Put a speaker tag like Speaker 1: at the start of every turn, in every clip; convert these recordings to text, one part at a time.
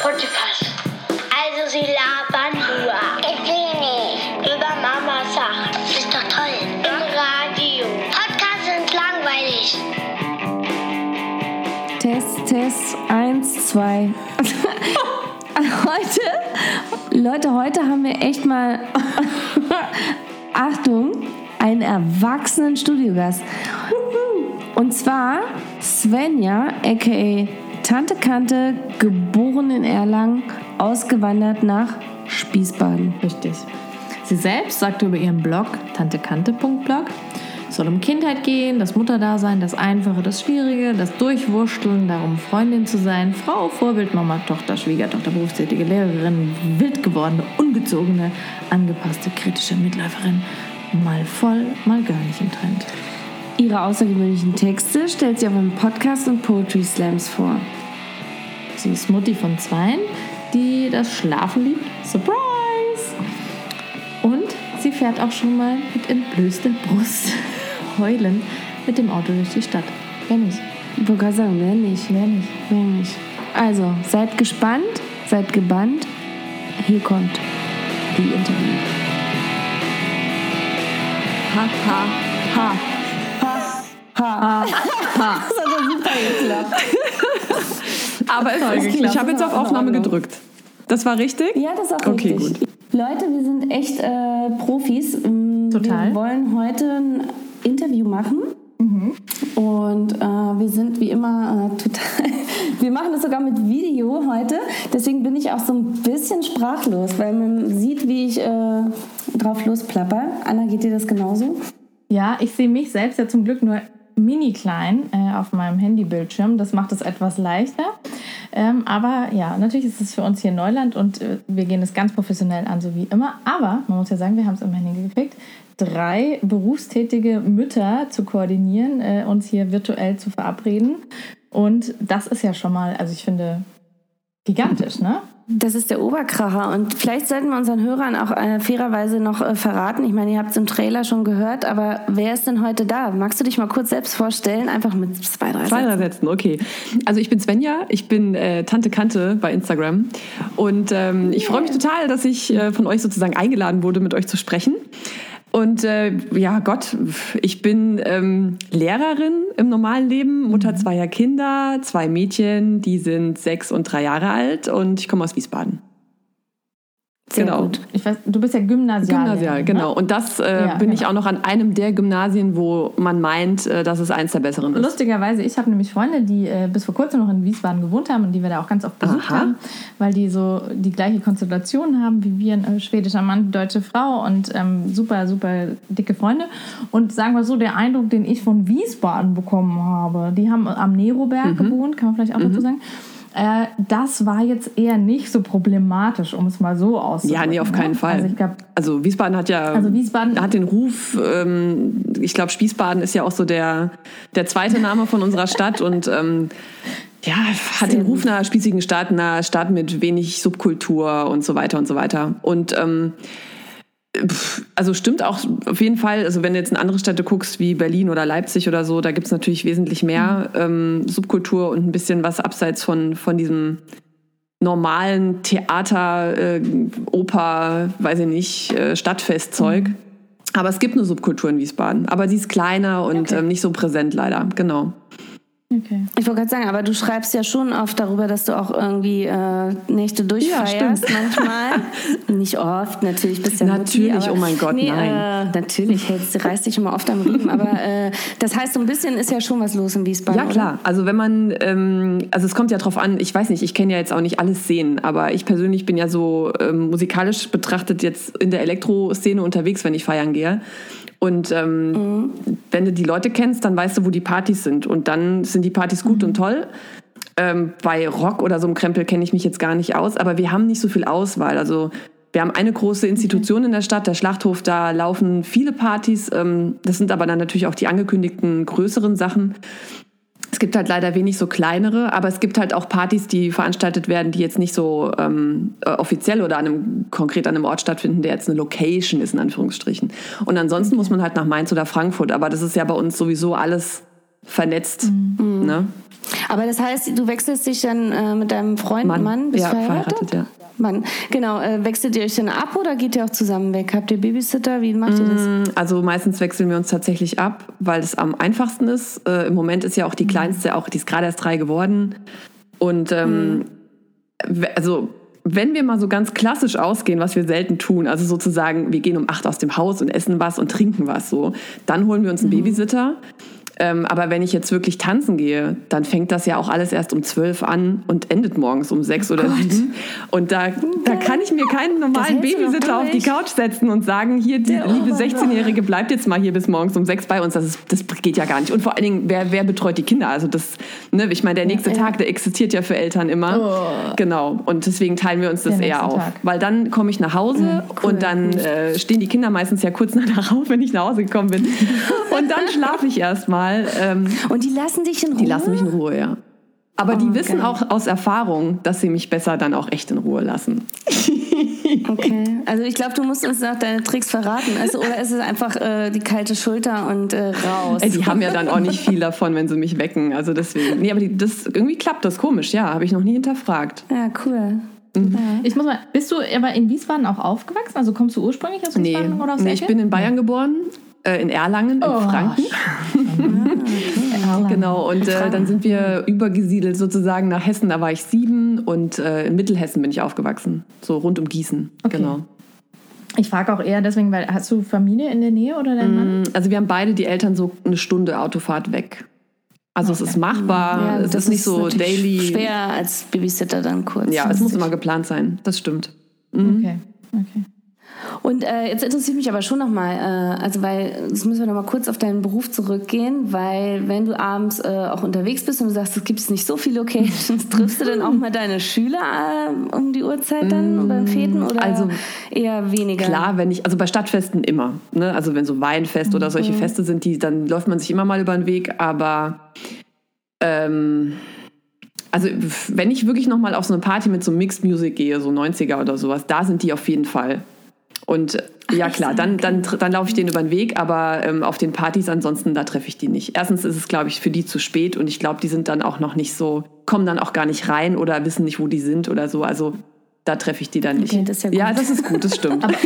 Speaker 1: Podcast. Also sie labern nur. Ich will nicht. Über Mama Sachen. Ist doch toll. Im Radio. Podcasts sind langweilig.
Speaker 2: Test, Test, eins, zwei. heute, Leute, heute haben wir echt mal, Achtung, einen erwachsenen Studiogast. Und zwar Svenja, a.k.a. Tante Kante, geboren in Erlangen, ausgewandert nach Spießbaden.
Speaker 3: Richtig. Sie selbst sagte über ihren Blog tantekante.blog, es soll um Kindheit gehen, das Mutterdasein, das Einfache, das Schwierige, das Durchwurschteln, darum Freundin zu sein, Frau, Vorbild, Mama, Tochter, Schwiegertochter, berufstätige Lehrerin, wild gewordene, ungezogene, angepasste, kritische Mitläuferin, mal voll, mal gar nicht im Trend.
Speaker 2: Ihre außergewöhnlichen Texte stellt sie auf einem Podcast und Poetry Slams vor.
Speaker 3: Sie ist Mutti von Zweien, die das Schlafen liebt. Surprise! Und sie fährt auch schon mal mit entblößter Brust heulend mit dem Auto durch die Stadt. Wer nicht?
Speaker 2: Ich wollte gerade sagen, wer nicht?
Speaker 3: Wer nicht?
Speaker 2: Wer nicht? Also, seid gespannt, seid gebannt. Hier kommt die Interview.
Speaker 3: Ha, ha, ha.
Speaker 2: Ha. Das hat ja super geklappt.
Speaker 4: Aber es ist, ich habe jetzt auf Aufnahme gedrückt. Das war richtig?
Speaker 2: Ja, das ist auch
Speaker 4: Okay,
Speaker 2: richtig. Leute, wir sind echt äh, Profis. Ähm,
Speaker 3: Total.
Speaker 2: Wir wollen heute ein Interview machen. Und äh, wir sind wie immer äh, total. Wir machen das sogar mit Video heute. Deswegen bin ich auch so ein bisschen sprachlos, weil man sieht, wie ich äh, drauf losplapper. Anna, geht dir das genauso?
Speaker 3: Ja, ich sehe mich selbst ja zum Glück nur mini klein äh, auf meinem Handybildschirm. Das macht es etwas leichter. Ähm, aber ja, natürlich ist es für uns hier Neuland und äh, wir gehen es ganz professionell an, so wie immer. Aber man muss ja sagen, wir haben es immerhin hingekriegt, drei berufstätige Mütter zu koordinieren, äh, uns hier virtuell zu verabreden. Und das ist ja schon mal, also ich finde, gigantisch, ne?
Speaker 2: Das ist der Oberkracher. Und vielleicht sollten wir unseren Hörern auch äh, fairerweise noch äh, verraten. Ich meine, ihr habt es im Trailer schon gehört, aber wer ist denn heute da? Magst du dich mal kurz selbst vorstellen? Einfach mit zwei, drei
Speaker 4: Zwei, drei
Speaker 2: Sätzen.
Speaker 4: Sätzen, okay. Also ich bin Svenja, ich bin äh, Tante Kante bei Instagram und ähm, ich freue mich total, dass ich äh, von euch sozusagen eingeladen wurde, mit euch zu sprechen. Und äh, ja, Gott, ich bin ähm, Lehrerin im normalen Leben, Mutter zweier Kinder, zwei Mädchen, die sind sechs und drei Jahre alt und ich komme aus Wiesbaden.
Speaker 2: Sehr
Speaker 4: genau.
Speaker 2: gut.
Speaker 3: Ich weiß, du bist ja Gymnasial.
Speaker 4: Gymnasial, genau. Und das äh,
Speaker 3: Ja,
Speaker 4: bin ich
Speaker 3: genau.
Speaker 4: auch noch an einem der Gymnasien, wo man meint, äh, dass es eins der besseren ist.
Speaker 3: Lustigerweise, ich habe nämlich Freunde, die äh, bis vor kurzem noch in Wiesbaden gewohnt haben und die wir da auch ganz oft besucht
Speaker 4: Aha.
Speaker 3: haben, weil die so die gleiche Konstellation haben wie wir, ein äh, schwedischer Mann, deutsche Frau und ähm, super, super dicke Freunde. Und sagen wir so, der Eindruck, den ich von Wiesbaden bekommen habe, die haben am Neroberg
Speaker 4: Mhm.
Speaker 3: gewohnt, kann man vielleicht auch dazu sagen. Äh, das war jetzt eher nicht so problematisch, um es mal so auszudrücken.
Speaker 4: Ja, nee, auf keinen
Speaker 3: ne?
Speaker 4: Fall.
Speaker 3: Also ich glaube,
Speaker 4: Also Wiesbaden hat ja
Speaker 3: Also Wiesbaden-
Speaker 4: hat den Ruf, ähm, ich glaube Spießbaden ist ja auch so der, der zweite Name von unserer Stadt und ähm, ja, hat den Ruf einer spießigen Stadt, einer Stadt mit wenig Subkultur und so weiter und so weiter. Und ähm, also stimmt auch auf jeden Fall, also wenn du jetzt in andere Städte guckst, wie Berlin oder Leipzig oder so, da gibt es natürlich wesentlich mehr ähm, Subkultur und ein bisschen was abseits von, von diesem normalen Theater, äh, Oper, weiß ich nicht, äh, Stadtfestzeug. Aber es gibt eine Subkultur in Wiesbaden. Aber die ist kleiner und ähm, nicht so präsent leider. Genau.
Speaker 3: Okay.
Speaker 2: Ich wollte gerade sagen, aber du schreibst ja schon oft darüber, dass du auch irgendwie äh, Nächte durchfeierst
Speaker 4: stimmt.
Speaker 2: manchmal. Nicht oft, natürlich bist du ja
Speaker 4: Natürlich,
Speaker 2: Mutti, aber,
Speaker 4: oh mein Gott,
Speaker 2: nee,
Speaker 4: nein.
Speaker 2: Äh, natürlich, hältst, reißt dich immer oft am Riemen, aber äh, das heißt, so ein bisschen ist ja schon was los in Wiesbaden,
Speaker 4: Ja, klar. Also wenn man, ähm, also es kommt ja drauf an, ich weiß nicht, ich kenne ja jetzt auch nicht alles Szenen, aber ich persönlich bin ja so ähm, musikalisch betrachtet jetzt in der Elektro-Szene unterwegs, wenn ich feiern gehe. Und ähm, wenn du die Leute kennst, dann weißt du, wo die Partys sind. Und dann sind die Partys gut und toll. Ähm, bei Rock oder so einem Krempel kenne ich mich jetzt gar nicht aus, aber wir haben nicht so viel Auswahl. Also wir haben eine große Institution in der Stadt, der Schlachthof, da laufen viele Partys. Ähm, das sind aber dann natürlich auch die angekündigten größeren Sachen. Es gibt halt leider wenig so kleinere, aber es gibt halt auch Partys, die veranstaltet werden, die jetzt nicht so ähm, äh, offiziell oder an einem, konkret an einem Ort stattfinden, der jetzt eine Location ist, in Anführungsstrichen. Und ansonsten muss man halt nach Mainz oder Frankfurt, aber das ist ja bei uns sowieso alles vernetzt. Ne?
Speaker 2: Aber das heißt, du wechselst dich dann äh, mit deinem Freund,
Speaker 4: Mann.
Speaker 2: Mann, bist
Speaker 4: Ja,
Speaker 2: verheiratet?
Speaker 4: verheiratet, ja.
Speaker 2: Mann, genau. Äh, wechselt ihr euch dann ab oder geht ihr auch zusammen weg? Habt ihr Babysitter? Wie macht ihr das?
Speaker 4: Also meistens wechseln wir uns tatsächlich ab, weil es am einfachsten ist. Äh, Im Moment ist ja auch die
Speaker 2: Mhm.
Speaker 4: kleinste, auch die ist gerade erst drei geworden. Und ähm, w- also wenn wir mal so ganz klassisch ausgehen, was wir selten tun, also sozusagen, wir gehen um acht aus dem Haus und essen was und trinken was so, dann holen wir uns einen Babysitter. Ähm, aber wenn ich jetzt wirklich tanzen gehe, dann fängt das ja auch alles erst um zwölf an und endet morgens um sechs oder sieben. Und da, da kann ich mir keinen normalen Babysitter auf die. Couch setzen und sagen, hier, die liebe 16-Jährige bleibt jetzt mal hier bis morgens um sechs bei uns. Das, ist, das geht ja gar nicht. Und vor allen Dingen, wer, wer betreut die Kinder? Also das, ne, ich meine, der nächste Tag, der existiert ja für Eltern immer. Genau. Und deswegen teilen wir uns das eher auf.
Speaker 3: Tag.
Speaker 4: Weil dann komme ich nach Hause und dann äh, stehen die Kinder meistens ja kurz danach auf, wenn ich nach Hause gekommen bin. Und dann schlafe ich erstmal. Ähm,
Speaker 2: Und die lassen dich in Ruhe?
Speaker 4: die lassen mich in Ruhe, ja. Aber die
Speaker 2: Oh,
Speaker 4: wissen
Speaker 2: geil.
Speaker 4: auch aus Erfahrung, dass sie mich besser dann auch echt in Ruhe lassen.
Speaker 2: Okay. Also ich glaube, du musst uns noch deine Tricks verraten. Also, oder ist es einfach äh, die kalte Schulter und äh, raus?
Speaker 4: Ey, die haben ja dann auch nicht viel davon, wenn sie mich wecken. Also deswegen. Nee, aber die, das, irgendwie klappt das komisch, ja. Habe ich noch nie hinterfragt.
Speaker 2: ja, cool.
Speaker 3: Ich muss mal, bist du aber in Wiesbaden auch aufgewachsen? Also kommst du ursprünglich aus
Speaker 4: Nee,
Speaker 3: Wiesbaden oder aus
Speaker 4: nee ich bin in Bayern geboren, äh, in Erlangen, in
Speaker 3: Oh,
Speaker 4: Franken.
Speaker 3: Erlangen.
Speaker 4: Genau, und äh, dann sind wir übergesiedelt sozusagen nach Hessen. Da war ich sieben und äh, in Mittelhessen bin ich aufgewachsen. So rund um Gießen.
Speaker 3: Okay.
Speaker 4: Genau.
Speaker 3: Ich frage auch eher deswegen, weil hast du Familie in der Nähe oder dein Mann?
Speaker 4: Also wir haben beide die Eltern so eine Stunde Autofahrt weg. Also es ist machbar,
Speaker 2: Ja,
Speaker 4: es
Speaker 2: das
Speaker 4: ist nicht so
Speaker 2: natürlich
Speaker 4: daily.
Speaker 2: Schwer als Babysitter dann kurz.
Speaker 4: Ja, es muss immer geplant sein, das stimmt. Mhm.
Speaker 3: Okay, okay.
Speaker 2: Und äh, jetzt interessiert mich aber schon nochmal, äh, also weil, jetzt müssen wir nochmal kurz auf deinen Beruf zurückgehen, weil wenn du abends äh, auch unterwegs bist und du sagst, es gibt nicht so viele Locations, triffst du dann auch mal deine Schüler äh, um die Uhrzeit dann beim Feten oder
Speaker 4: also
Speaker 2: eher weniger?
Speaker 4: Klar, wenn ich, also bei Stadtfesten immer. Ne? Also wenn so Weinfest oder solche Feste sind, die, dann läuft man sich immer mal über den Weg. Aber ähm, also wenn ich wirklich noch mal auf so eine Party mit so Mixed Music gehe, so 90er oder sowas, da sind die auf jeden Fall. Und äh, ja klar, dann, dann, dann laufe ich denen über den Weg, aber ähm, auf den Partys ansonsten, da treffe ich die nicht. Erstens ist es, glaube ich, für die zu spät und ich glaube, die sind dann auch noch nicht so, kommen dann auch gar nicht rein oder wissen nicht, wo die sind oder so. Also da treffe ich die dann nicht.
Speaker 2: Okay, das ja
Speaker 4: ja, das ist gut, das stimmt.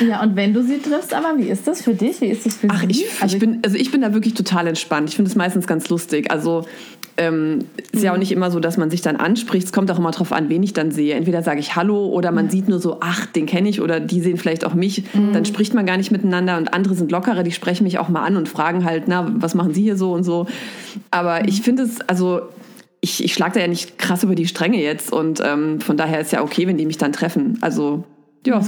Speaker 3: Ja, und wenn du sie triffst, aber wie ist das für dich? Wie ist das für
Speaker 4: Ach,
Speaker 3: sie?
Speaker 4: ich,
Speaker 3: also
Speaker 4: ich, bin, also ich bin da wirklich total entspannt. Ich finde es meistens ganz lustig. Also ähm, ist ja auch nicht immer so, dass man sich dann anspricht. Es kommt auch immer drauf an, wen ich dann sehe. Entweder sage ich Hallo oder man sieht nur so, ach, den kenne ich oder die sehen vielleicht auch mich. Dann spricht man gar nicht miteinander und andere sind lockerer, die sprechen mich auch mal an und fragen halt, na, was machen Sie hier so und so. Aber ich finde es, also ich, ich schlage da ja nicht krass über die Stränge jetzt und ähm, von daher ist ja okay, wenn die mich dann treffen. Also ja,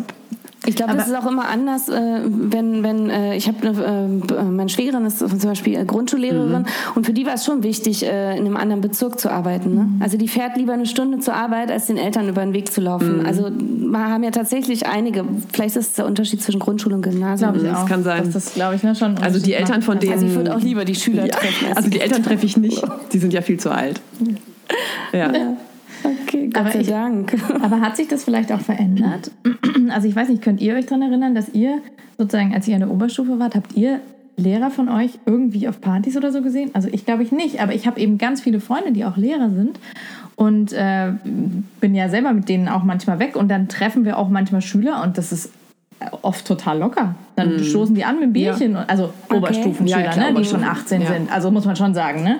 Speaker 2: Ich glaube, das ist auch immer anders, äh, wenn, wenn äh, ich habe eine, äh, meine Schwägerin ist zum Beispiel äh, Grundschullehrerin
Speaker 4: Mhm.
Speaker 2: und für die war es schon wichtig, äh, in einem anderen Bezirk zu arbeiten. Ne? Also die fährt lieber eine Stunde zur Arbeit, als den Eltern über den Weg zu laufen.
Speaker 4: Mhm.
Speaker 2: Also wir haben ja tatsächlich einige, vielleicht ist es der Unterschied zwischen Grundschule und Gymnasium.
Speaker 3: glaube ich
Speaker 4: das
Speaker 3: auch.
Speaker 4: kann sein.
Speaker 3: Das glaube ich ne, schon.
Speaker 4: Also die Eltern von denen-
Speaker 2: Also ich würde auch lieber die Schüler
Speaker 4: Ja,
Speaker 2: treffen. als
Speaker 4: also die Eltern treffe ich nicht. Die sind ja viel zu alt. Ja.
Speaker 2: Okay, Gott
Speaker 3: Aber
Speaker 2: sei
Speaker 3: ich-
Speaker 2: Dank.
Speaker 3: Aber hat sich das vielleicht auch verändert? Also ich weiß nicht, könnt ihr euch daran erinnern, dass ihr sozusagen, als ihr in der Oberstufe wart, habt ihr Lehrer von euch irgendwie auf Partys oder so gesehen? Also ich glaube ich nicht, aber ich habe eben ganz viele Freunde, die auch Lehrer sind und äh, bin ja selber mit denen auch manchmal weg und dann treffen wir auch manchmal Schüler und das ist oft total locker. Dann stoßen die an mit Bierchen, und, also Oberstufenschüler,
Speaker 4: Ja, klar,
Speaker 3: ne, die schon
Speaker 4: Oberstufen.
Speaker 3: 18
Speaker 4: Ja.
Speaker 3: sind. Also muss man schon sagen, ne?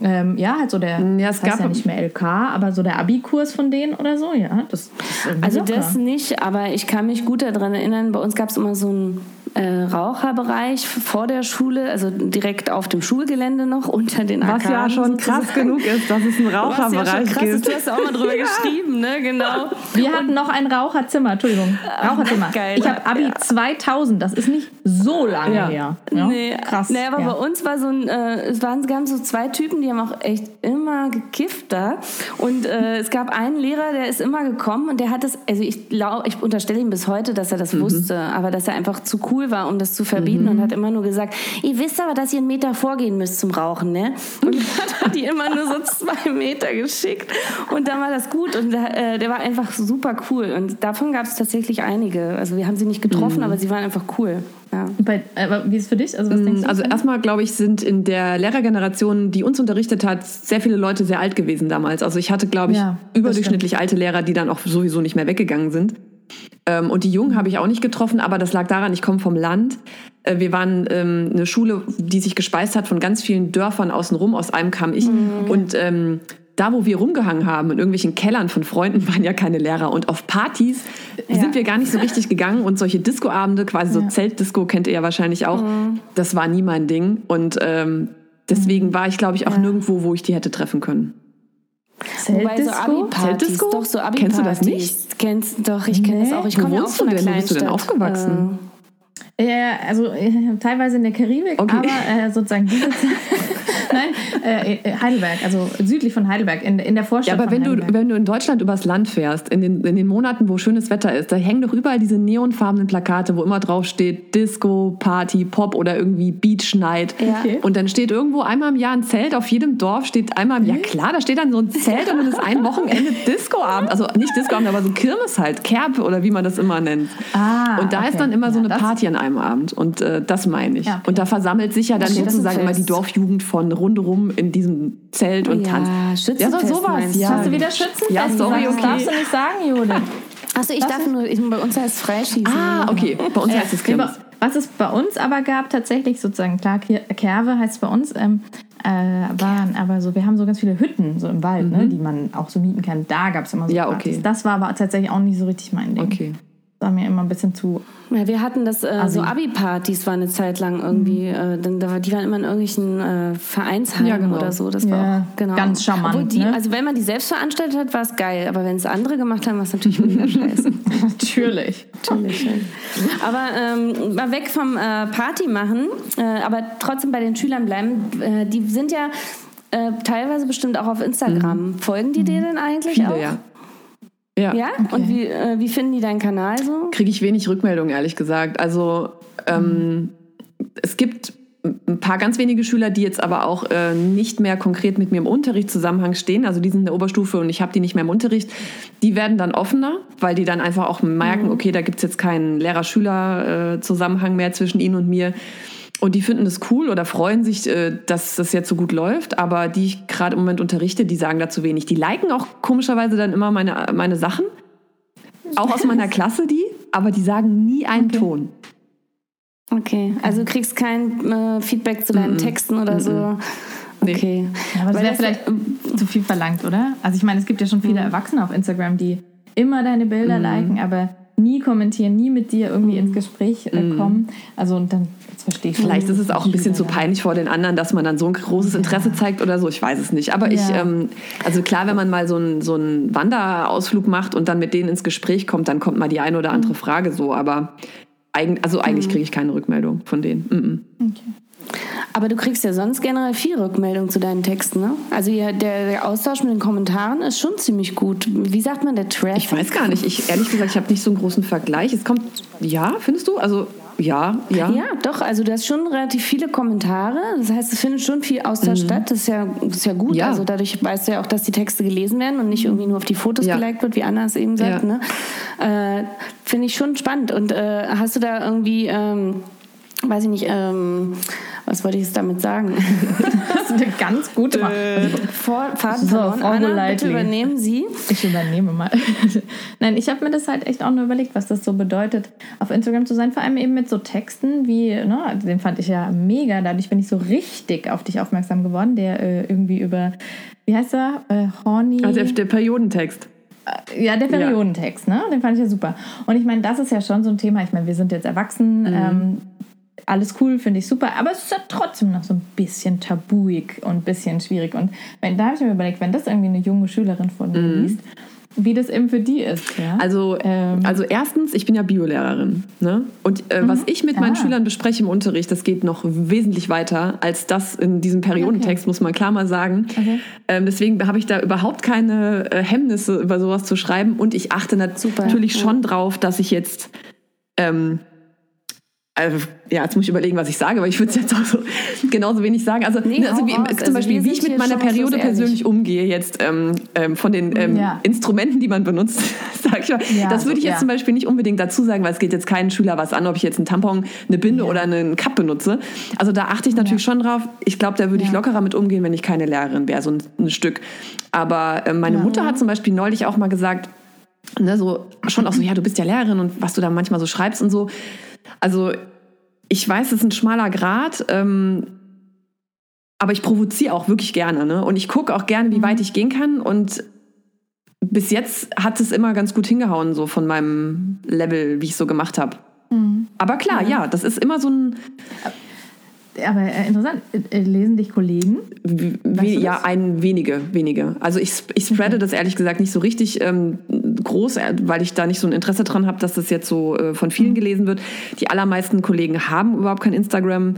Speaker 3: Ähm, ja, halt so der,
Speaker 4: Ja, es gab-
Speaker 3: ja nicht mehr LK, aber so der Abi-Kurs von denen oder so, ja. Das, das
Speaker 2: Also
Speaker 3: locker.
Speaker 2: das nicht, aber ich kann mich gut daran erinnern, bei uns gab es immer so einen äh, Raucherbereich vor der Schule, also direkt auf dem Schulgelände noch, unter den
Speaker 4: Was ja schon krass
Speaker 2: sozusagen.
Speaker 4: genug ist, dass es einen
Speaker 2: Was ja schon
Speaker 4: Raucherbereich
Speaker 2: krass ist,
Speaker 4: gibt.
Speaker 2: du hast ja auch mal drüber geschrieben, ne, genau.
Speaker 3: Wir hatten noch ein Raucherzimmer, Entschuldigung. Raucherzimmer.
Speaker 2: geil,
Speaker 3: ich habe Abi
Speaker 2: ja.
Speaker 3: 2000, das ist nicht so lange
Speaker 4: Ja.
Speaker 3: her. Ja?
Speaker 2: Nee,
Speaker 3: Krass.
Speaker 2: Nee, aber
Speaker 3: ja.
Speaker 2: bei uns war so ein, äh, es waren ganz so zwei Typen, die haben auch echt immer gekifft da. Und äh, es gab einen Lehrer, der ist immer gekommen und der hat es, also ich glaube, ich unterstelle ihm bis heute, dass er das wusste, aber dass er einfach zu cool war, um das zu verbieten und hat immer nur gesagt, ihr wisst aber, dass ihr einen Meter vorgehen müsst zum Rauchen, ne? Und dann hat die immer nur so zwei Meter geschickt und dann war das gut und der, äh, der war einfach super cool und davon gab es tatsächlich einige. Also wir haben sie nicht getroffen, aber sie waren einfach cool. Ja.
Speaker 3: Bei, aber wie ist es für dich? Also, was denkst du?
Speaker 4: Also erstmal, glaube ich, sind in der Lehrergeneration, die uns unterrichtet hat, sehr viele Leute sehr alt gewesen damals. Also ich hatte, glaube ich,
Speaker 3: Ja,
Speaker 4: überdurchschnittlich alte Lehrer, die dann auch sowieso nicht mehr weggegangen sind. Ähm, und die Jungen habe ich auch nicht getroffen, aber das lag daran, ich komme vom Land. Äh, wir waren ähm, eine Schule, die sich gespeist hat von ganz vielen Dörfern außenrum. Aus einem kam ich. Und ähm, da, wo wir rumgehangen haben, in irgendwelchen Kellern von Freunden, waren ja keine Lehrer. Und auf Partys sind wir gar nicht so richtig gegangen. Und solche Discoabende, quasi so Zeltdisco, kennt ihr ja wahrscheinlich auch, das war nie mein Ding. Und ähm, deswegen war ich, glaube ich, auch nirgendwo, wo ich die hätte treffen können.
Speaker 2: Wobei so? Abi-Partys,
Speaker 4: Zeltdisco?
Speaker 2: doch so Abi-Partys.
Speaker 4: Kennst du das nicht?
Speaker 2: Kennst, doch, ich kenne das auch. Ich
Speaker 4: Wo
Speaker 2: komme ja auch von einer
Speaker 4: denn? Wo bist du denn
Speaker 2: Kleinstadt.
Speaker 4: aufgewachsen?
Speaker 3: Ja, also äh, teilweise in der Karibik,
Speaker 4: Okay.
Speaker 3: aber äh, sozusagen diese Zeit. Nein, äh, äh, Heidelberg, also südlich von Heidelberg, in, in der
Speaker 4: Ja,
Speaker 3: Vorstadt
Speaker 4: aber
Speaker 3: von
Speaker 4: wenn du, wenn du in Deutschland übers Land fährst, in den, in den Monaten, wo schönes Wetter ist, da hängen doch überall diese neonfarbenen Plakate, wo immer drauf steht Disco, Party, Pop oder irgendwie Beach Night.
Speaker 2: Ja. Okay.
Speaker 4: Und dann steht irgendwo einmal im Jahr ein Zelt, auf jedem Dorf steht einmal im Jahr, klar, da steht dann so ein Zelt und dann ist ein Wochenende Discoabend. Also nicht Discoabend, aber so Kirmes halt, Kerb oder wie man das immer nennt.
Speaker 3: Ah,
Speaker 4: und da
Speaker 3: okay.
Speaker 4: ist dann immer so
Speaker 3: Ja,
Speaker 4: eine
Speaker 3: das-
Speaker 4: Party an einem Abend. Und äh, das meine ich.
Speaker 3: Ja, okay.
Speaker 4: Und da versammelt sich ja dann sozusagen immer die? Dorfjugend von rundherum in diesem Zelt und
Speaker 2: Ja,
Speaker 4: tanzt. Ja,
Speaker 2: Schützenfest
Speaker 4: so sowas. Ja.
Speaker 3: Hast du wieder Schützenfest
Speaker 4: Ja, sorry,
Speaker 3: gesagt? Das
Speaker 4: okay.
Speaker 3: darfst du nicht sagen, Judith.
Speaker 2: Achso, ich darf nur, ich, bei uns heißt Freischießen.
Speaker 4: Ah, okay. Bei uns heißt es
Speaker 3: Ja,
Speaker 4: Kirmes.
Speaker 3: Was es bei uns aber gab, tatsächlich sozusagen, klar, Ker- Kerwe heißt es bei uns, ähm, äh, waren aber so, wir haben so ganz viele Hütten so im Wald, ne, die man auch so mieten kann. Da gab es immer so
Speaker 4: Mhm. Ja,
Speaker 3: Partys.
Speaker 4: okay.
Speaker 3: Das war aber tatsächlich auch nicht so richtig mein Ding.
Speaker 4: Okay.
Speaker 3: Das war mir immer ein bisschen zu.
Speaker 2: Ja, wir hatten das, äh, so. Abi-Partys waren eine Zeit lang irgendwie, äh, da war- die waren immer in irgendwelchen äh, Vereinsheimen
Speaker 4: Ja, genau.
Speaker 2: oder so. Das
Speaker 3: Ja,
Speaker 2: war auch, genau.
Speaker 3: ganz charmant,
Speaker 2: die,
Speaker 3: ne?
Speaker 2: Also wenn man die selbst veranstaltet hat, war es geil, aber wenn es andere gemacht haben, war es natürlich mega scheiße.
Speaker 3: Natürlich.
Speaker 2: Natürlich. Aber ähm, mal weg vom äh, Party machen, äh, aber trotzdem bei den Schülern bleiben. Äh, die sind ja äh, teilweise bestimmt auch auf Instagram. Folgen die dir denn eigentlich
Speaker 4: Viele,
Speaker 2: auch?
Speaker 4: ja. Ja.
Speaker 2: Ja? Und wie, äh, wie finden die deinen Kanal so?
Speaker 4: Kriege ich wenig Rückmeldung, ehrlich gesagt. Also ähm, es gibt ein paar ganz wenige Schüler, die jetzt aber auch äh, nicht mehr konkret mit mir im Unterrichtszusammenhang stehen. Also die sind in der Oberstufe und ich habe die nicht mehr im Unterricht. Die werden dann offener, weil die dann einfach auch merken, okay, da gibt es jetzt keinen Lehrer-Schüler-Zusammenhang mehr zwischen ihnen und mir. Und die finden das cool oder freuen sich, äh, dass das jetzt so gut läuft. Aber die ich gerade im Moment unterrichte, die sagen dazu wenig. Die liken auch komischerweise dann immer meine, meine Sachen. Auch aus meiner Klasse die, aber die sagen nie einen Ton.
Speaker 2: Okay, also du kriegst kein äh, Feedback zu deinen Texten oder so. Okay.
Speaker 3: Ja, aber das wäre
Speaker 2: das-
Speaker 3: vielleicht zu viel verlangt, oder? Also ich meine, es gibt ja schon viele
Speaker 2: Mhm.
Speaker 3: Erwachsene auf Instagram, die immer deine Bilder liken, aber nie kommentieren, nie mit dir irgendwie ins Gespräch äh, kommen. Also und dann, jetzt verstehe ich
Speaker 4: Vielleicht ist es auch ein bisschen zu peinlich vor den anderen, dass man dann so ein großes Interesse zeigt oder so. Ich weiß es nicht. Aber ich,
Speaker 3: Ja.
Speaker 4: ähm, also klar, wenn man mal so einen so einen Wanderausflug macht und dann mit denen ins Gespräch kommt, dann kommt mal die eine oder
Speaker 3: Mhm.
Speaker 4: andere Frage so. Aber eigen, also eigentlich kriege ich keine Rückmeldung von denen. Mm -mm.
Speaker 2: Aber du kriegst ja sonst generell viel Rückmeldung zu deinen Texten, ne? Also ja, der, der Austausch mit den Kommentaren ist schon ziemlich gut. Wie sagt man, der Traffic?
Speaker 4: Ich weiß gar nicht. Ich, ehrlich gesagt, ich habe nicht so einen großen Vergleich. Es kommt, ja, findest du? Also, ja, ja.
Speaker 2: Ja, doch, also du hast schon relativ viele Kommentare. Das heißt, es findet schon viel Austausch statt. Das ist ja, das ist ja gut.
Speaker 4: Mhm. Ja.
Speaker 2: Also dadurch weißt du ja auch, dass die Texte gelesen werden und nicht irgendwie nur auf die Fotos
Speaker 4: Ja.
Speaker 2: geliked wird, wie Anna es eben sagt.
Speaker 4: Ja.
Speaker 2: Ne? Äh, Finde ich schon spannend. Und äh, hast du da irgendwie, ähm, weiß ich nicht, ähm, was wollte ich jetzt damit sagen?
Speaker 3: Das ist eine ganz gute Frage.
Speaker 2: Vor, Faden
Speaker 3: So,
Speaker 2: verloren.
Speaker 3: Frau
Speaker 2: Anna, bitte übernehmen Sie.
Speaker 3: Ich übernehme mal. Nein, ich habe mir das halt echt auch nur überlegt, was das so bedeutet, auf Instagram zu sein. Vor allem eben mit so Texten wie, ne, den fand ich ja mega. Dadurch bin ich so richtig auf dich aufmerksam geworden, der äh, irgendwie über, wie heißt er? Äh, Horny.
Speaker 4: Also der, Periodentext.
Speaker 3: Ja, der Periodentext, ne? Den fand ich ja super. Und ich meine, das ist ja schon so ein Thema. Ich meine, wir sind jetzt erwachsen. Ähm, alles cool, finde ich super. Aber es ist ja trotzdem noch so ein bisschen tabuig und ein bisschen schwierig. Und wenn, da habe ich mir überlegt, wenn das irgendwie eine junge Schülerin von mir liest, wie das eben für die ist. Ja?
Speaker 4: Also,
Speaker 3: Ähm.
Speaker 4: also erstens, ich bin ja Biolehrerin. Ne? Und äh, was ich mit meinen
Speaker 3: Ah.
Speaker 4: Schülern bespreche im Unterricht, das geht noch wesentlich weiter als das in diesem Periodentext, muss man klar mal sagen.
Speaker 3: Okay.
Speaker 4: Ähm, deswegen habe ich da überhaupt keine äh, Hemmnisse, über sowas zu schreiben. Und ich achte nat
Speaker 2: Super,
Speaker 4: natürlich
Speaker 2: ja.
Speaker 4: schon drauf, dass ich jetzt ähm, also, ja, jetzt muss ich überlegen, was ich sage, aber ich würde es jetzt auch so genauso wenig sagen. Also,
Speaker 2: Nee,
Speaker 4: ne, also wie, zum
Speaker 2: Also
Speaker 4: Beispiel, wie ich mit meiner Periode persönlich umgehe, jetzt ähm, ähm, von den ähm,
Speaker 3: Ja.
Speaker 4: Instrumenten, die man benutzt, sag ich mal.
Speaker 3: Ja,
Speaker 4: das würde ich
Speaker 3: so,
Speaker 4: jetzt
Speaker 3: ja.
Speaker 4: zum Beispiel nicht unbedingt dazu sagen, weil es geht jetzt keinen Schüler was an, ob ich jetzt einen Tampon, eine Binde oder einen Cup benutze. Also da achte ich natürlich schon drauf. Ich glaube, da würde ich lockerer mit umgehen, wenn ich keine Lehrerin wäre, so ein, ein Stück. Aber äh, meine. Mutter hat zum Beispiel neulich auch mal gesagt, ne, so schon auch so, ja, du bist ja Lehrerin und was du da manchmal so schreibst und so. Also ich weiß, es ist ein schmaler Grad, ähm, aber ich provoziere auch wirklich gerne. Ne? Und ich gucke auch gerne, wie weit ich gehen kann. Und bis jetzt hat es immer ganz gut hingehauen, so von meinem Level, wie ich so gemacht habe. Aber klar, ja. das ist immer so ein,
Speaker 3: Aber äh, interessant, äh, lesen dich Kollegen?
Speaker 4: we,
Speaker 3: du
Speaker 4: ja, ein wenige, wenige. Also ich, ich spreade das ehrlich gesagt nicht so richtig ähm, groß, äh, weil ich da nicht so ein Interesse dran habe, dass das jetzt so äh, von vielen gelesen wird. Die allermeisten Kollegen haben überhaupt kein Instagram.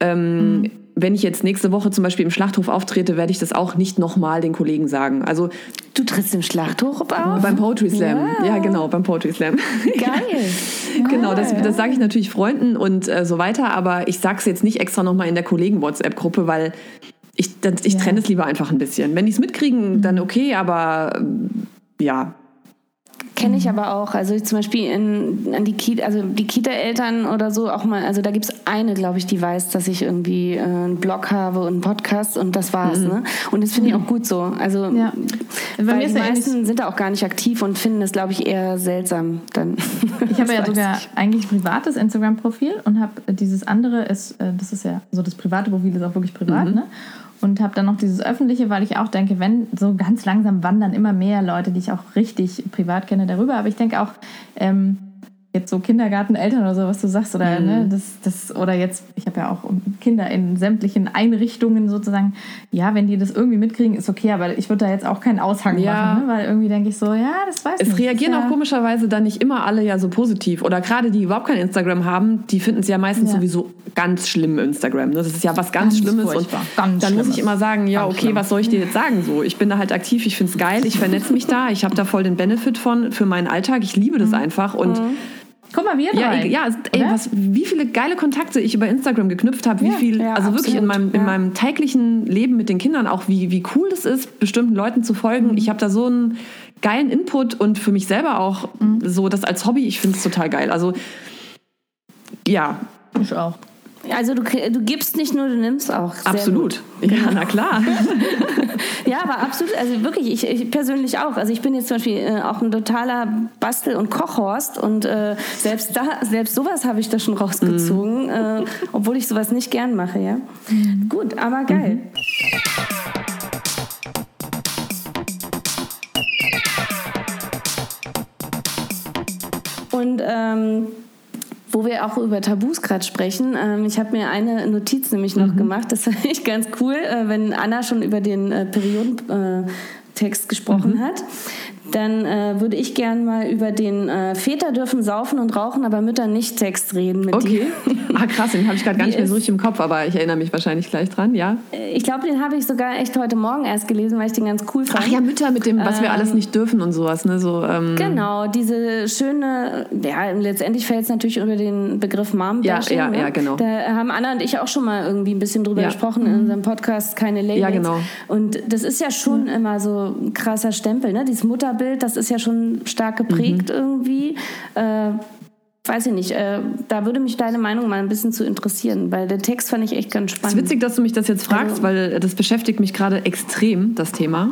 Speaker 4: Ähm, Wenn ich jetzt nächste Woche zum Beispiel im Schlachthof auftrete, werde ich das auch nicht nochmal den Kollegen sagen. Also
Speaker 2: Du trittst im Schlachthof auf?
Speaker 4: beim Poetry Slam.
Speaker 2: Wow.
Speaker 4: Ja, genau, beim Poetry Slam.
Speaker 2: Geil.
Speaker 4: Genau, das, das sage ich natürlich Freunden und äh, so weiter, aber ich sage es jetzt nicht extra nochmal in der Kollegen-WhatsApp-Gruppe, weil ich, das, ich
Speaker 3: Ja.
Speaker 4: trenne es lieber einfach ein bisschen. Wenn die es mitkriegen, dann okay, aber ja.
Speaker 2: Kenne ich aber auch. Also zum Beispiel in, an die Kita, also die Kita-Eltern oder so auch mal, also da gibt es eine, glaube ich, die weiß, dass ich irgendwie äh, einen Blog habe und einen Podcast und das war's. Ne? Und das finde ich auch gut so. Also
Speaker 3: Ja. Bei
Speaker 2: weil die meisten sind da auch gar nicht aktiv und finden das, glaube ich, eher seltsam dann.
Speaker 3: Ich habe ja sogar
Speaker 2: ich.
Speaker 3: eigentlich ein privates Instagram-Profil und habe dieses andere, ist, äh, das ist ja so das private Profil, ist auch wirklich privat, ne? Und habe dann noch dieses öffentliche, weil ich auch denke, wenn so ganz langsam wandern immer mehr Leute, die ich auch richtig privat kenne, darüber. Aber ich denke auch, ähm, jetzt so Kindergarteneltern oder so, was du sagst, oder ne, das, das, oder jetzt, ich habe ja auch Kinder in sämtlichen Einrichtungen sozusagen, ja, wenn die das irgendwie mitkriegen, ist okay, aber ich würde da jetzt auch keinen Aushang
Speaker 4: Ja.
Speaker 3: machen, ne? weil irgendwie denke ich so, ja, das weiß
Speaker 4: Es
Speaker 3: nicht.
Speaker 4: reagieren
Speaker 3: ja,
Speaker 4: auch komischerweise dann nicht immer alle ja so positiv. Oder gerade die überhaupt kein Instagram haben, die finden es ja meistens
Speaker 3: Ja.
Speaker 4: sowieso ganz schlimm Instagram. ne? Das ist ja was ganz,
Speaker 3: Ganz
Speaker 4: Schlimmes.
Speaker 3: furchtbar.
Speaker 4: Und
Speaker 3: Ganz
Speaker 4: dann muss
Speaker 3: Schlimmes.
Speaker 4: ich immer sagen, ja,
Speaker 3: Ganz
Speaker 4: okay,
Speaker 3: schlimm.
Speaker 4: was soll ich dir jetzt sagen? So, ich bin da halt aktiv, ich finde es geil, ich vernetze mich da, ich habe da voll den Benefit von für meinen Alltag. Ich liebe das einfach. Und
Speaker 3: Guck mal, wir
Speaker 4: Ja,
Speaker 3: drei.
Speaker 4: ey, ja ey, was, wie viele geile Kontakte ich über Instagram geknüpft habe, wie
Speaker 3: Ja,
Speaker 4: viel,
Speaker 2: ja,
Speaker 4: also wirklich in
Speaker 2: absolut,
Speaker 4: meinem, in
Speaker 2: ja.
Speaker 4: meinem täglichen Leben mit den Kindern auch, wie, wie cool das ist, bestimmten Leuten zu folgen.
Speaker 3: Mhm.
Speaker 4: Ich habe da so einen geilen Input und für mich selber auch
Speaker 3: Mhm.
Speaker 4: so das als Hobby, ich finde es total geil. Also ja,
Speaker 3: Ich auch.
Speaker 2: Also du, du gibst nicht nur, du nimmst auch.
Speaker 4: Absolut.
Speaker 2: Gut.
Speaker 4: Ja, na klar.
Speaker 2: Ja, aber absolut, also wirklich, ich, ich persönlich auch. Also ich bin jetzt zum Beispiel äh, auch ein totaler Bastel- und Kochhorst und äh, selbst da, selbst sowas habe ich da schon rausgezogen, äh, obwohl ich sowas nicht gern mache, ja. Gut, aber geil. Und ähm, wo wir auch über Tabus gerade sprechen, ähm, ich habe mir eine Notiz nämlich noch gemacht, das fand ich ganz cool, äh, wenn Anna schon über den äh, Periodentext gesprochen hat. Dann äh, würde ich gern mal über den äh, Väter dürfen saufen und rauchen, aber Mütter nicht Text reden mit
Speaker 4: Okay. Ah, krass, den habe ich gerade gar nicht mehr so richtig im Kopf, aber ich erinnere mich wahrscheinlich gleich dran, ja.
Speaker 2: dir. Ich glaube, den habe ich sogar echt heute Morgen erst gelesen, weil ich den ganz cool fand.
Speaker 4: Ach ja, Mütter mit dem, was wir alles nicht dürfen und sowas, ne? So, ähm,
Speaker 2: Genau, diese schöne, ja, letztendlich fällt es natürlich unter den Begriff mom
Speaker 4: Ja, ja,
Speaker 2: ne?
Speaker 4: ja, genau.
Speaker 2: Da haben Anna und ich auch schon mal irgendwie ein bisschen drüber
Speaker 4: Ja.
Speaker 2: gesprochen in unserem Podcast, keine Labels.
Speaker 4: Ja, genau.
Speaker 2: Und das ist ja schon immer so ein krasser Stempel, ne? Dieses Mutterbild, das ist ja schon stark geprägt
Speaker 4: Mhm.
Speaker 2: irgendwie. Äh, weiß ich nicht, äh, da würde mich deine Meinung mal ein bisschen zu interessieren, weil der Text fand ich echt ganz
Speaker 4: Es
Speaker 2: spannend.
Speaker 4: ist witzig, dass du mich das jetzt fragst,
Speaker 2: Also-
Speaker 4: weil das beschäftigt mich gerade extrem, das Thema.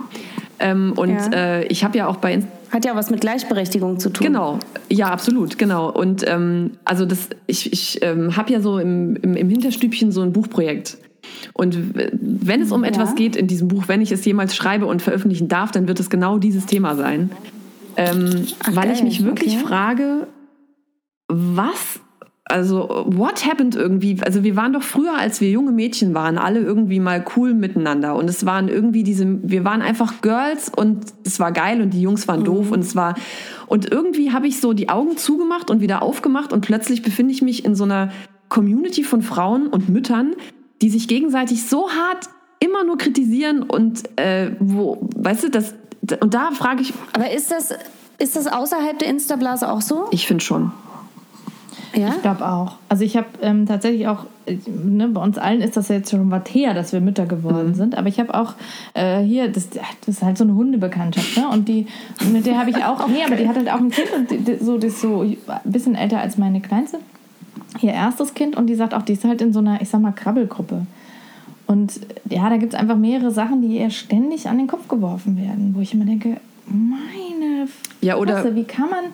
Speaker 4: Ähm, und
Speaker 2: Ja.
Speaker 4: äh, ich habe ja auch bei
Speaker 2: Hat ja auch was mit Gleichberechtigung zu tun.
Speaker 4: Genau, ja, absolut, genau. Und ähm, also das, ich, ich ähm, habe ja so im, im, im Hinterstübchen so ein Buchprojekt. Und wenn es um etwas geht in diesem Buch, wenn ich es jemals schreibe und veröffentlichen darf, dann wird es genau dieses Thema sein. Ähm,
Speaker 2: Ach,
Speaker 4: weil ich
Speaker 2: geil,
Speaker 4: mich wirklich
Speaker 2: okay.
Speaker 4: frage, was, also what happened irgendwie? Also wir waren doch früher, als wir junge Mädchen waren, alle irgendwie mal cool miteinander. Und es waren irgendwie diese, wir waren einfach Girls und es war geil und die Jungs waren doof und es war, und irgendwie habe ich so die Augen zugemacht und wieder aufgemacht und plötzlich befinde ich mich in so einer Community von Frauen und Müttern, die sich gegenseitig so hart immer nur kritisieren und äh, wo, weißt du, das, und da frage ich,
Speaker 2: Aber ist das, ist das außerhalb der Insta-Blase auch so?
Speaker 4: ich finde schon.
Speaker 2: Ja?
Speaker 3: Ich glaube auch. Also ich habe ähm, tatsächlich auch, äh, ne, bei uns allen ist das ja jetzt schon was her, dass wir Mütter geworden
Speaker 4: Mhm.
Speaker 3: sind. Aber ich habe auch äh, hier, das, das ist halt so eine Hundebekanntschaft, ne? Und die, mit der habe ich auch, nee, aber die hat halt auch ein Kind und die, die, so, das ist so ein bisschen älter als meine Kleinste. Ihr erstes Kind und die sagt auch, die ist halt in so einer, ich sag mal, Krabbelgruppe. Und ja, da gibt es einfach mehrere Sachen, die ihr ständig an den Kopf geworfen werden, wo ich immer denke, meine
Speaker 4: Ja, oder-
Speaker 3: Fresse, wie kann man,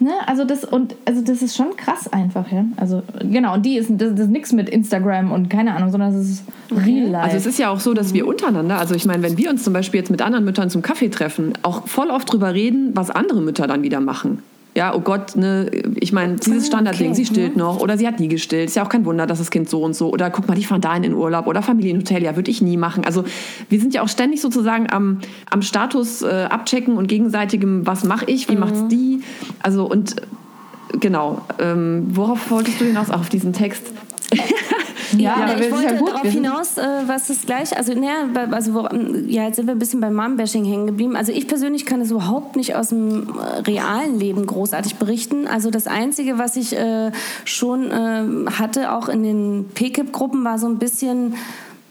Speaker 3: ne, also das und also das ist schon krass einfach, ja. Also genau, und die ist das, das ist nichts mit Instagram und keine Ahnung, sondern es ist real life.
Speaker 4: Also es ist ja auch so, dass wir untereinander, also ich meine, wenn wir uns zum Beispiel jetzt mit anderen Müttern zum Kaffee treffen, auch voll oft drüber reden, was andere Mütter dann wieder machen. Ja, oh Gott, ne, ich meine, dieses Standardding,
Speaker 2: okay,
Speaker 4: sie stillt noch oder sie hat nie gestillt. Ist ja auch kein Wunder, dass das Kind so und so. Oder guck mal, die fahren dahin in Urlaub oder Familienhotel, ja, würde ich nie machen. Also wir sind ja auch ständig sozusagen am, am Status äh, abchecken und gegenseitigem, was mache ich, wie macht's die? Also und äh, genau, ähm, worauf wolltest du hinaus? Auch auf diesen Text.
Speaker 2: Ja,
Speaker 3: wir
Speaker 2: ich wollte
Speaker 3: ja
Speaker 2: darauf hinaus, äh, was ist gleich, also, naja, also wo, ja, jetzt sind wir ein bisschen beim Mom-Bashing hängen geblieben. Also ich persönlich kann es überhaupt nicht aus dem äh, realen Leben großartig berichten. Also das Einzige, was ich äh, schon äh, hatte, auch in den PKIP-Gruppen, war so ein bisschen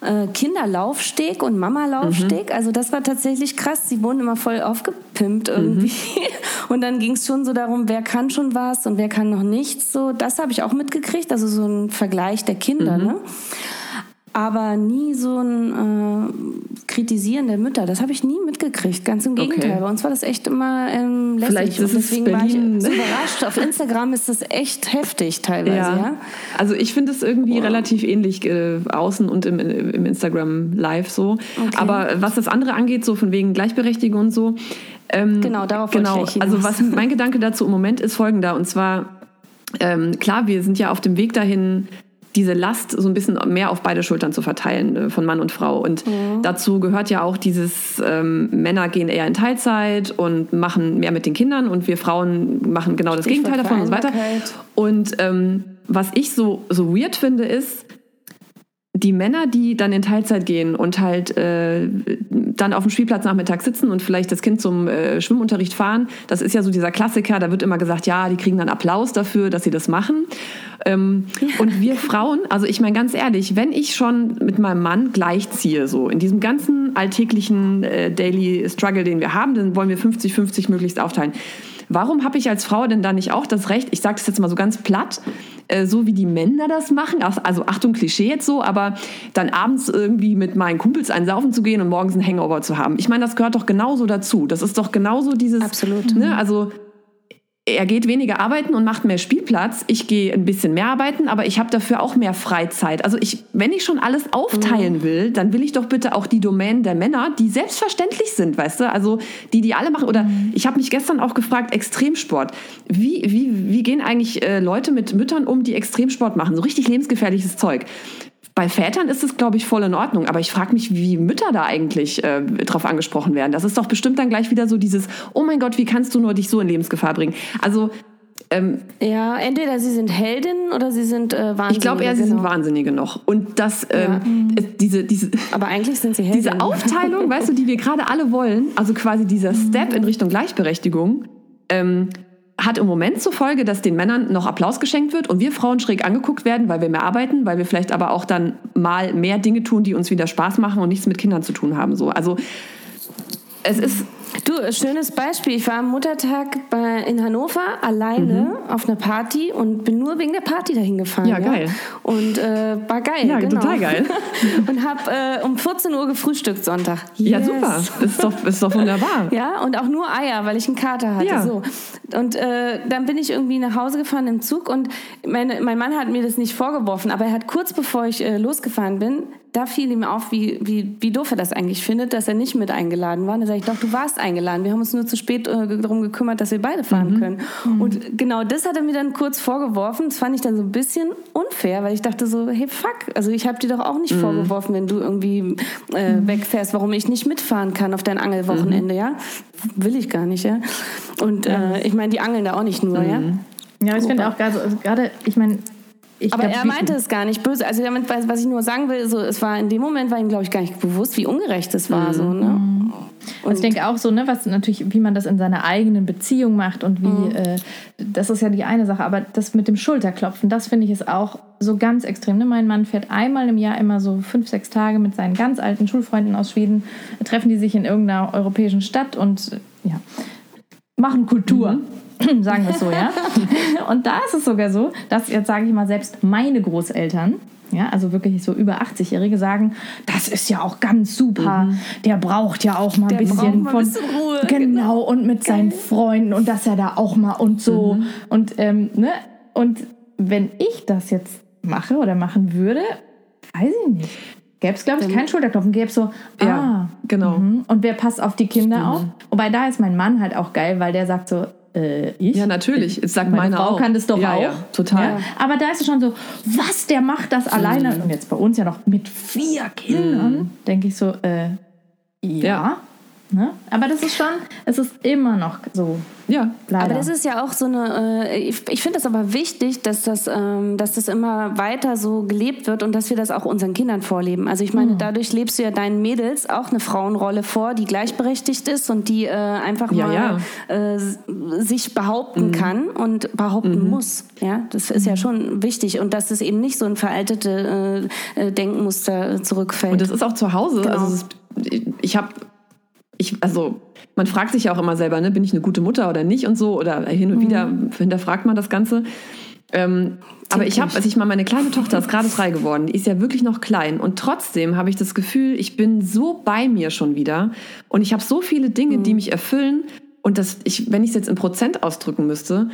Speaker 2: äh, Kinderlaufsteg und Mama-Laufsteg. Also das war tatsächlich krass. Sie wurden immer voll aufgepimpt irgendwie. Und dann ging es schon so darum, wer kann schon was und wer kann noch nichts. So, das habe ich auch mitgekriegt. Also so ein Vergleich der Kinder. Ne? Aber nie so ein äh, Kritisieren der Mütter. Das habe ich nie mitgekriegt. Ganz im Gegenteil.
Speaker 4: Okay.
Speaker 2: Bei uns war das echt immer ähm, lässig.
Speaker 4: Vielleicht ist
Speaker 2: und
Speaker 4: es
Speaker 2: deswegen war
Speaker 4: Berlin,
Speaker 2: ich so
Speaker 4: ne?
Speaker 2: überrascht. Auf Instagram ist das echt heftig teilweise. Ja.
Speaker 4: Also ich finde es irgendwie relativ ähnlich äh, außen und im, im Instagram Live so. Aber was das andere angeht, so von wegen Gleichberechtigung und so. Ähm,
Speaker 2: Genau, darauf
Speaker 4: genau.
Speaker 2: ich.
Speaker 4: Also was mein Gedanke dazu im Moment ist folgender. Und zwar, ähm, klar, wir sind ja auf dem Weg dahin, diese Last so ein bisschen mehr auf beide Schultern zu verteilen, äh, von Mann und Frau. Und
Speaker 2: Mhm.
Speaker 4: dazu gehört ja auch dieses, ähm, Männer gehen eher in Teilzeit und machen mehr mit den Kindern und wir Frauen machen genau das Gegenteil davon und so weiter. Und ähm, was ich so, so weird finde, ist, die Männer, die dann in Teilzeit gehen und halt äh, dann auf dem Spielplatz nachmittags sitzen und vielleicht das Kind zum äh, Schwimmunterricht fahren, das ist ja so dieser Klassiker, da wird immer gesagt, ja, die kriegen dann Applaus dafür, dass sie das machen. Ähm, Und wir Frauen, also ich meine ganz ehrlich, wenn ich schon mit meinem Mann gleichziehe, so in diesem ganzen alltäglichen äh, Daily Struggle, den wir haben, dann wollen wir 50-50 möglichst aufteilen. Warum habe ich als Frau denn da nicht auch das Recht, ich sage das jetzt mal so ganz platt, äh, so wie die Männer das machen, also- Achtung, Klischee jetzt so, aber dann abends irgendwie mit meinen Kumpels einen saufen zu gehen und morgens einen Hangover zu haben. Ich meine, das gehört doch genauso dazu. Das ist doch genauso dieses...
Speaker 2: Absolut.
Speaker 4: Ne, also er geht weniger arbeiten und macht mehr Spielplatz. Ich gehe ein bisschen mehr arbeiten, aber ich habe dafür auch mehr Freizeit. Also ich, wenn ich schon alles aufteilen will, dann will ich doch bitte auch die Domänen der Männer, die selbstverständlich sind, weißt du? Also die, die alle machen. Oder ich habe mich gestern auch gefragt, Extremsport. Wie, wie, wie gehen eigentlich äh, Leute mit Müttern um, die Extremsport machen? So richtig lebensgefährliches Zeug. Bei Vätern ist es, glaube ich, voll in Ordnung. Aber ich frage mich, wie Mütter da eigentlich äh, drauf angesprochen werden. Das ist doch bestimmt dann gleich wieder so dieses, oh mein Gott, wie kannst du nur dich so in Lebensgefahr bringen? Also ähm,
Speaker 2: Ja, entweder sie sind Heldinnen oder sie sind äh, Wahnsinnige.
Speaker 4: ich glaube eher, sie sind
Speaker 2: genau.
Speaker 4: Wahnsinnige noch. Und das, ähm, es- diese, diese,
Speaker 2: Aber eigentlich sind sie Heldinnen.
Speaker 4: diese Aufteilung, weißt du, die wir gerade alle wollen, also quasi dieser Step in Richtung Gleichberechtigung, ähm, hat im Moment zur Folge, dass den Männern noch Applaus geschenkt wird und wir Frauen schräg angeguckt werden, weil wir mehr arbeiten, weil wir vielleicht aber auch dann mal mehr Dinge tun, die uns wieder Spaß machen und nichts mit Kindern zu tun haben. So. Also es ist
Speaker 2: Du, schönes Beispiel. Ich war am Muttertag bei, in Hannover alleine auf einer Party und bin nur wegen der Party dahin gefahren.
Speaker 4: Mhm. Ja, geil.
Speaker 2: Und äh, war geil.
Speaker 4: Ja,
Speaker 2: genau.
Speaker 4: total geil.
Speaker 2: und habe äh, um 14 Uhr gefrühstückt Sonntag.
Speaker 4: ja
Speaker 2: Yes.
Speaker 4: super, das ist doch, ist doch wunderbar.
Speaker 2: Ja, und auch nur Eier, weil ich einen Kater hatte.
Speaker 4: Ja.
Speaker 2: So. Und äh, dann bin ich irgendwie nach Hause gefahren im Zug und meine, mein Mann hat mir das nicht vorgeworfen, aber er hat kurz bevor ich äh, losgefahren bin, da fiel ihm auf, wie, wie, wie doof er das eigentlich findet, dass er nicht mit eingeladen war. Und da sage ich, doch, du warst eingeladen. Wir haben uns nur zu spät äh, darum gekümmert, dass wir beide fahren
Speaker 4: Mhm.
Speaker 2: können. Und genau das hat er mir dann kurz vorgeworfen. Das fand ich dann so ein bisschen unfair, weil ich dachte so, hey, fuck, also ich habe dir doch auch nicht
Speaker 4: Mhm.
Speaker 2: vorgeworfen, wenn du irgendwie äh, wegfährst, warum ich nicht mitfahren kann auf dein Angelwochenende,
Speaker 4: Mhm.
Speaker 2: ja? Will ich gar nicht, ja? Und äh, ich meine, die angeln da auch nicht nur, ja?
Speaker 3: Ja, ich finde auch gerade, also gerade, ich meine, ich
Speaker 2: Aber
Speaker 3: glaub,
Speaker 2: er meinte es gar nicht böse. Also damit, was ich nur sagen will, so, es war in dem Moment war ihm, glaube ich, gar nicht bewusst, wie ungerecht es war. So, ne?
Speaker 3: Und ich denke auch so, ne, was natürlich, wie man das in seiner eigenen Beziehung macht und wie, mhm. äh, das ist ja die eine Sache, aber das mit dem Schulterklopfen, das finde ich ist auch so ganz extrem. Ne? Mein Mann fährt einmal im Jahr immer so fünf, sechs Tage mit seinen ganz alten Schulfreunden aus Schweden, treffen die sich in irgendeiner europäischen Stadt und ja, machen Kultur. Mhm. Sagen wir es so, ja. und da ist es sogar so, dass jetzt sage ich mal selbst meine Großeltern ja, also wirklich so über 80-Jährige sagen, das ist ja auch ganz super. Mhm. Der braucht ja auch mal ein bisschen von ein Ruhe. Genau, genau, und mit Geil. seinen Freunden und dass er da auch mal und so. Mhm. Und, ähm, ne? und wenn ich das jetzt mache oder machen würde, weiß ich nicht. Gäbe es, glaube ich, keinen Schulterklopfen. Gäbe es so, ah, ja,
Speaker 4: genau.
Speaker 3: Mh. Und wer passt auf die Kinder Stimmt. auf? Wobei da ist mein Mann halt auch geil, weil der sagt so, äh, ich?
Speaker 4: Ja, natürlich. Das sagt meine, meine
Speaker 3: Frau
Speaker 4: auch.
Speaker 3: kann das doch
Speaker 4: ja,
Speaker 3: auch.
Speaker 4: Ja, total. Ja.
Speaker 3: Aber da ist es schon so, was, der macht das alleine? Und jetzt bei uns ja noch mit vier Kindern, mhm. denke ich so, äh, ja. Ne? Aber das ist schon, es ist immer noch so.
Speaker 2: Ja, leider. Aber das ist ja auch so eine, äh, ich, ich finde das aber wichtig, dass das, ähm, dass das immer weiter so gelebt wird und dass wir das auch unseren Kindern vorleben. Also ich meine, mhm. dadurch lebst du ja deinen Mädels auch eine Frauenrolle vor, die gleichberechtigt ist und die äh, einfach ja, mal ja. Äh, sich behaupten mhm. kann und behaupten mhm. muss. Ja, das ist ja mhm. schon wichtig und dass es eben nicht so ein veraltete Denkmuster zurückfällt.
Speaker 4: Und das ist auch zu Hause. Genau. Also ich habe ich, also man fragt sich ja auch immer selber, ne, bin ich eine gute Mutter oder nicht und so, oder hin und mhm. wieder hinterfragt man das Ganze. Ähm, aber ich habe, als ich mal meine kleine Tochter ist gerade drei geworden, die ist ja wirklich noch klein und trotzdem habe ich das Gefühl, ich bin so bei mir schon wieder und ich habe so viele Dinge, mhm. die mich erfüllen und das, ich, wenn ich es jetzt in Prozent ausdrücken müsste,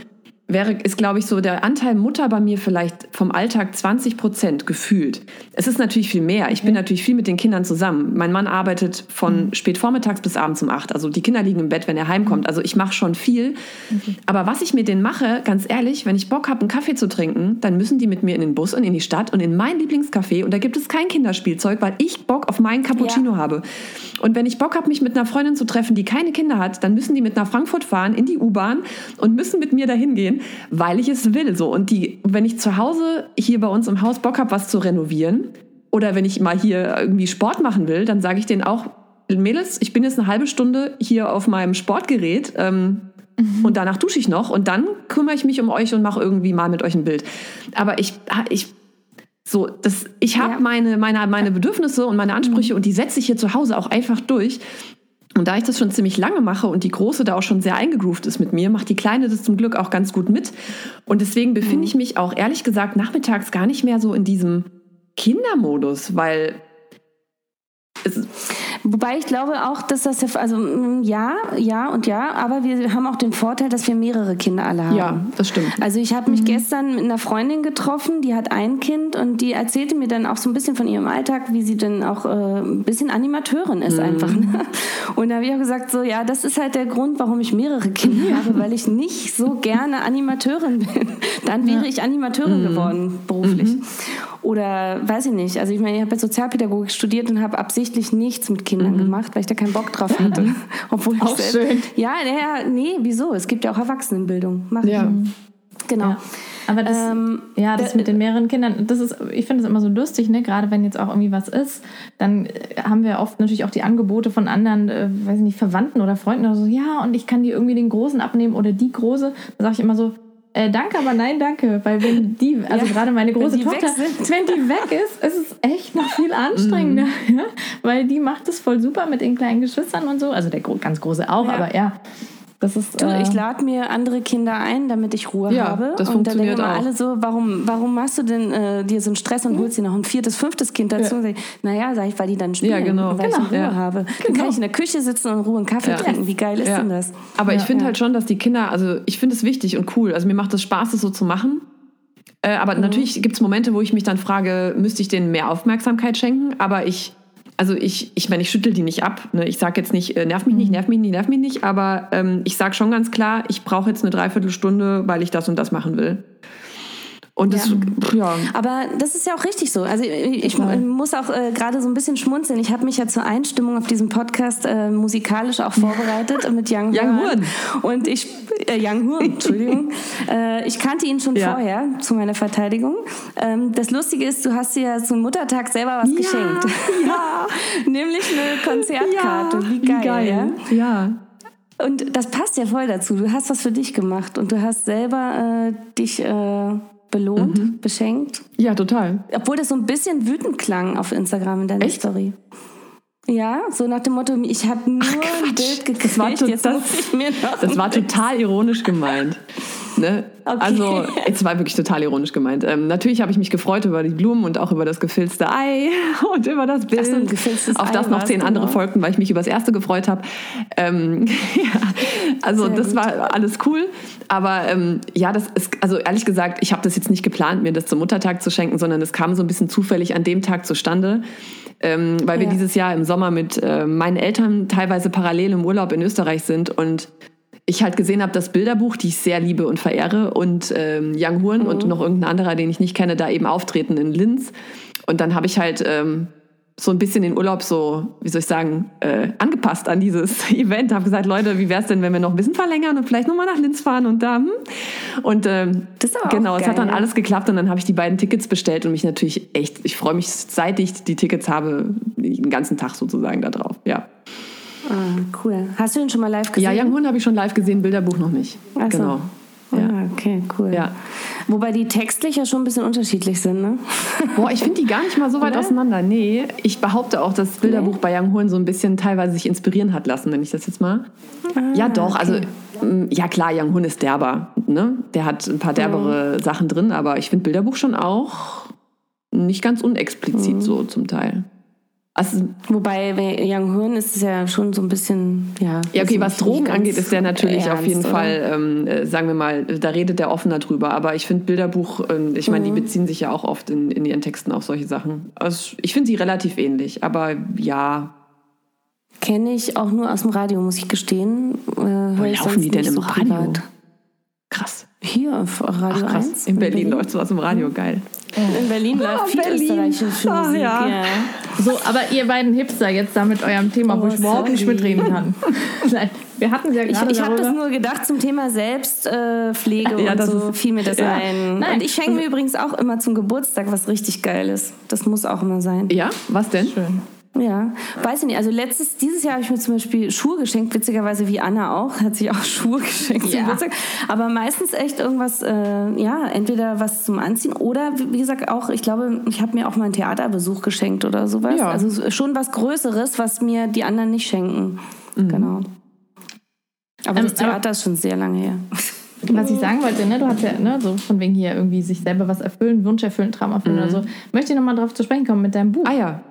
Speaker 4: wäre, ist, glaube ich, so der Anteil Mutter bei mir vielleicht vom Alltag 20 Prozent gefühlt. Es ist natürlich viel mehr. Ich okay. bin natürlich viel mit den Kindern zusammen. Mein Mann arbeitet von mhm. spät vormittags bis abends um acht. Also die Kinder liegen im Bett, wenn er heimkommt. Mhm. Also ich mache schon viel. Okay. Aber was ich mit denen mache, ganz ehrlich, wenn ich Bock habe, einen Kaffee zu trinken, dann müssen die mit mir in den Bus und in die Stadt und in mein Lieblingscafé. Und da gibt es kein Kinderspielzeug, weil ich Bock auf meinen Cappuccino ja. habe. Und wenn ich Bock habe, mich mit einer Freundin zu treffen, die keine Kinder hat, dann müssen die mit nach Frankfurt fahren, in die U-Bahn und müssen mit mir dahin gehen weil ich es will. So. Und die, wenn ich zu Hause hier bei uns im Haus Bock habe, was zu renovieren, oder wenn ich mal hier irgendwie Sport machen will, dann sage ich denen auch, Mädels, ich bin jetzt eine halbe Stunde hier auf meinem Sportgerät ähm, mhm. und danach dusche ich noch und dann kümmere ich mich um euch und mache irgendwie mal mit euch ein Bild. Aber ich, ich so, das, ich habe ja. meine, meine, meine Bedürfnisse und meine Ansprüche mhm. und die setze ich hier zu Hause auch einfach durch. Und da ich das schon ziemlich lange mache und die Große da auch schon sehr eingegroovt ist mit mir, macht die Kleine das zum Glück auch ganz gut mit. Und deswegen befinde mhm. ich mich auch ehrlich gesagt nachmittags gar nicht mehr so in diesem Kindermodus, weil
Speaker 2: es, Wobei ich glaube auch, dass das also mm, ja, ja und ja, aber wir haben auch den Vorteil, dass wir mehrere Kinder alle haben.
Speaker 4: Ja, das stimmt.
Speaker 2: Also ich habe mich mhm. gestern mit einer Freundin getroffen, die hat ein Kind und die erzählte mir dann auch so ein bisschen von ihrem Alltag, wie sie dann auch äh, ein bisschen Animateurin ist mhm. einfach. Ne? Und da habe ich auch gesagt, so ja, das ist halt der Grund, warum ich mehrere Kinder ja. habe, weil ich nicht so gerne Animateurin bin. Dann wäre ja. ich Animateurin mhm. geworden beruflich. Oder weiß ich nicht. Also ich meine, ich habe Sozialpädagogik studiert und habe absichtlich nichts mit Kindern mhm. gemacht, weil ich da keinen Bock drauf hatte. Obwohl
Speaker 3: auch
Speaker 2: ich
Speaker 3: schön.
Speaker 2: Ja, naja, nee, wieso? Es gibt ja auch Erwachsenenbildung. Mach ja. Genau.
Speaker 3: Ja. Aber das, ähm, ja, das mit den mehreren Kindern, das ist, ich finde es immer so lustig, ne? Gerade wenn jetzt auch irgendwie was ist, dann äh, haben wir oft natürlich auch die Angebote von anderen, äh, weiß ich nicht, Verwandten oder Freunden oder so, ja, und ich kann die irgendwie den Großen abnehmen oder die Große. Da sage ich immer so, äh, danke, aber nein, danke. Weil wenn die, also ja, gerade meine große wenn Tochter, wenn die weg ist, ist es echt noch viel anstrengender. Mm. Ja? Weil die macht es voll super mit den kleinen Geschwistern und so. Also der ganz große auch, ja. aber ja. Das ist,
Speaker 2: du, äh, ich lade mir andere Kinder ein, damit ich Ruhe ja, habe.
Speaker 4: Das
Speaker 2: und
Speaker 4: dann denken
Speaker 2: immer alle so, warum, warum machst du denn äh, dir so einen Stress und mhm. holst dir noch ein viertes, fünftes Kind dazu? Ja. naja, sag ich, weil die dann spielen, ja, genau. weil genau. ich Ruhe ja. habe. Dann genau. kann ich in der Küche sitzen und in Ruhe einen Kaffee ja. trinken. Wie geil ist denn das?
Speaker 4: Aber ich finde halt schon, dass die Kinder, also ich finde es wichtig und cool. Also mir macht es Spaß, das so zu machen. Äh, aber mhm. natürlich gibt es Momente, wo ich mich dann frage, müsste ich denen mehr Aufmerksamkeit schenken? Aber ich also ich, ich meine, ich schüttel die nicht ab. Ne? Ich sage jetzt nicht, äh, nerv mich nicht, nerv mich nicht, nerv mich nicht, aber ähm, ich sage schon ganz klar, ich brauche jetzt eine Dreiviertelstunde, weil ich das und das machen will. Und das, ja. ja.
Speaker 2: Aber das ist ja auch richtig so. Also ich, ich muss auch äh, gerade so ein bisschen schmunzeln. Ich habe mich ja zur Einstimmung auf diesem Podcast äh, musikalisch auch vorbereitet mit Young,
Speaker 4: Young Horn.
Speaker 2: Und ich, äh, Young Horn, Entschuldigung. äh, ich kannte ihn schon ja. vorher, zu meiner Verteidigung. Ähm, das Lustige ist, du hast dir ja zum Muttertag selber was
Speaker 4: ja,
Speaker 2: geschenkt.
Speaker 4: Ja.
Speaker 2: Nämlich eine Konzertkarte.
Speaker 4: wie geil. Wie geil.
Speaker 2: Ja? ja. Und das passt ja voll dazu. Du hast was für dich gemacht und du hast selber äh, dich äh, belohnt, mhm. beschenkt.
Speaker 4: Ja, total.
Speaker 2: Obwohl das so ein bisschen wütend klang auf Instagram in deiner Echt? Story. Ja, so nach dem Motto, ich habe nur Ach, ein Bild gekriegt,
Speaker 4: das war, jetzt das, Das war total ironisch gemeint. Ne? Okay. Also, es war wirklich total ironisch gemeint. Ähm, natürlich habe ich mich gefreut über die Blumen und auch über das gefilzte Ei und über das Bild. So, auf das noch zehn andere genau. folgten, weil ich mich über das erste gefreut habe. Ähm, ja, also, Sehr das gut. war alles cool. Aber ähm, ja, das ist, also ehrlich gesagt, ich habe das jetzt nicht geplant, mir das zum Muttertag zu schenken, sondern es kam so ein bisschen zufällig an dem Tag zustande. Ähm, weil wir ja. dieses Jahr im Sommer mit äh, meinen Eltern teilweise parallel im Urlaub in Österreich sind und ich halt gesehen habe, das Bilderbuch, die ich sehr liebe und verehre, und ähm, Young Horn mhm. und noch irgendein anderer, den ich nicht kenne, da eben auftreten in Linz. Und dann habe ich halt ähm, so ein bisschen den Urlaub so, wie soll ich sagen, äh, angepasst an dieses Event. Habe gesagt, Leute, wie wäre es denn, wenn wir noch ein bisschen verlängern und vielleicht nochmal nach Linz fahren und da. Hm? Und ähm, genau, es hat dann alles geklappt und dann habe ich die beiden Tickets bestellt und mich natürlich echt, ich freue mich, seit ich die Tickets habe, den ganzen Tag sozusagen da drauf. Ja.
Speaker 2: Ah, cool. Hast du den schon mal live gesehen?
Speaker 4: Ja, Young Horn habe ich schon live gesehen, Bilderbuch noch nicht.
Speaker 2: Ach so.
Speaker 4: Genau.
Speaker 2: Ja. Ah, okay, cool.
Speaker 4: Ja.
Speaker 2: Wobei die textlich ja schon ein bisschen unterschiedlich sind, ne?
Speaker 4: Boah, ich finde die gar nicht mal so weit Oder? auseinander. Nee, ich behaupte auch, dass das Bilderbuch nee. bei Young Horn so ein bisschen teilweise sich inspirieren hat lassen, wenn ich das jetzt mal. Ah, ja, doch, also, okay. also ja klar, Young Horn ist derber, ne? Der hat ein paar derbere mhm. Sachen drin, aber ich finde Bilderbuch schon auch nicht ganz unexplizit mhm. so zum Teil.
Speaker 2: Also, Wobei bei Young Horn ist es ja schon so ein bisschen, ja.
Speaker 4: Ja, okay, was Drogen angeht, ist der natürlich ernst, auf jeden oder? Fall, ähm, äh, sagen wir mal, da redet der offener drüber. Aber ich finde Bilderbuch, äh, ich meine, mhm. die beziehen sich ja auch oft in, in ihren Texten auf solche Sachen. Also ich finde sie relativ ähnlich, aber ja.
Speaker 2: Kenne ich auch nur aus dem Radio, muss ich gestehen.
Speaker 4: Äh, Wo laufen die denn im so Radio? Privat. Krass.
Speaker 2: Hier auf Radio Ach, krass.
Speaker 4: 1. In, Berlin, Berlin läuft sowas im Radio, geil.
Speaker 2: In Berlin läuft oh, viel Berlin. österreichische ah, Musik. Ja. ja.
Speaker 3: So, aber ihr beiden Hipster jetzt da mit eurem Thema, oh, wo ich überhaupt nicht mitreden kann. Wir hatten ja
Speaker 2: gerade Ich, ich habe das nur gedacht zum Thema Selbstpflege ja, und so fiel mir das ja. ein. Nein. Und ich schenke mir übrigens auch immer zum Geburtstag was richtig Geiles. Das muss auch immer sein.
Speaker 4: Ja, was denn?
Speaker 2: Schön. Ja, weiß ich nicht. Also letztes, dieses Jahr habe ich mir zum Beispiel Schuhe geschenkt, witzigerweise wie Anna auch, hat sich auch Schuhe geschenkt ja. Aber meistens echt irgendwas, äh, ja, entweder was zum Anziehen oder wie gesagt auch, ich glaube, ich habe mir auch mal einen Theaterbesuch geschenkt oder sowas. Ja. Also schon was Größeres, was mir die anderen nicht schenken. Mhm. Genau. Aber ähm, das Theater ist schon sehr lange her.
Speaker 3: Was ich sagen wollte, ne, du hast ja ne, so von wegen hier irgendwie sich selber was erfüllen, Wunsch erfüllen, Traum erfüllen mhm. oder so. Möchte ich nochmal drauf zu sprechen kommen mit deinem Buch.
Speaker 4: Ah ja.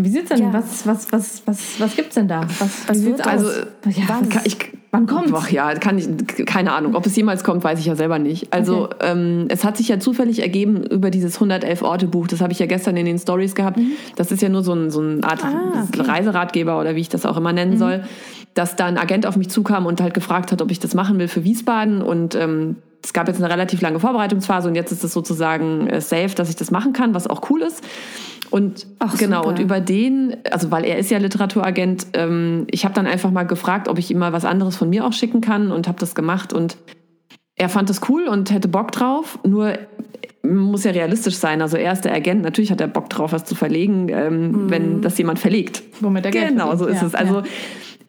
Speaker 3: Wie sieht's denn? Ja. Was, was, was, was, was gibt's denn da? Was, was
Speaker 4: wird also, ja, wann, kann, ich, wann kommt? Ach ja, kann ich, keine Ahnung. Ob es jemals kommt, weiß ich ja selber nicht. Also okay. ähm, es hat sich ja zufällig ergeben über dieses 111 Orte Buch. Das habe ich ja gestern in den Stories gehabt. Mhm. Das ist ja nur so, ein, so eine Art ah, okay. Reiseratgeber oder wie ich das auch immer nennen mhm. soll. Dass da ein Agent auf mich zukam und halt gefragt hat, ob ich das machen will für Wiesbaden und ähm, es gab jetzt eine relativ lange Vorbereitungsphase und jetzt ist es sozusagen äh, safe, dass ich das machen kann, was auch cool ist. Und Ach, genau, super. und über den, also weil er ist ja Literaturagent, ähm, ich habe dann einfach mal gefragt, ob ich ihm mal was anderes von mir auch schicken kann und habe das gemacht und er fand das cool und hätte Bock drauf, nur muss ja realistisch sein. Also er ist der Agent, natürlich hat er Bock drauf, was zu verlegen, ähm, mhm. wenn das jemand verlegt.
Speaker 3: Womit er Geld
Speaker 4: Genau, so ist ja, es. Also ja.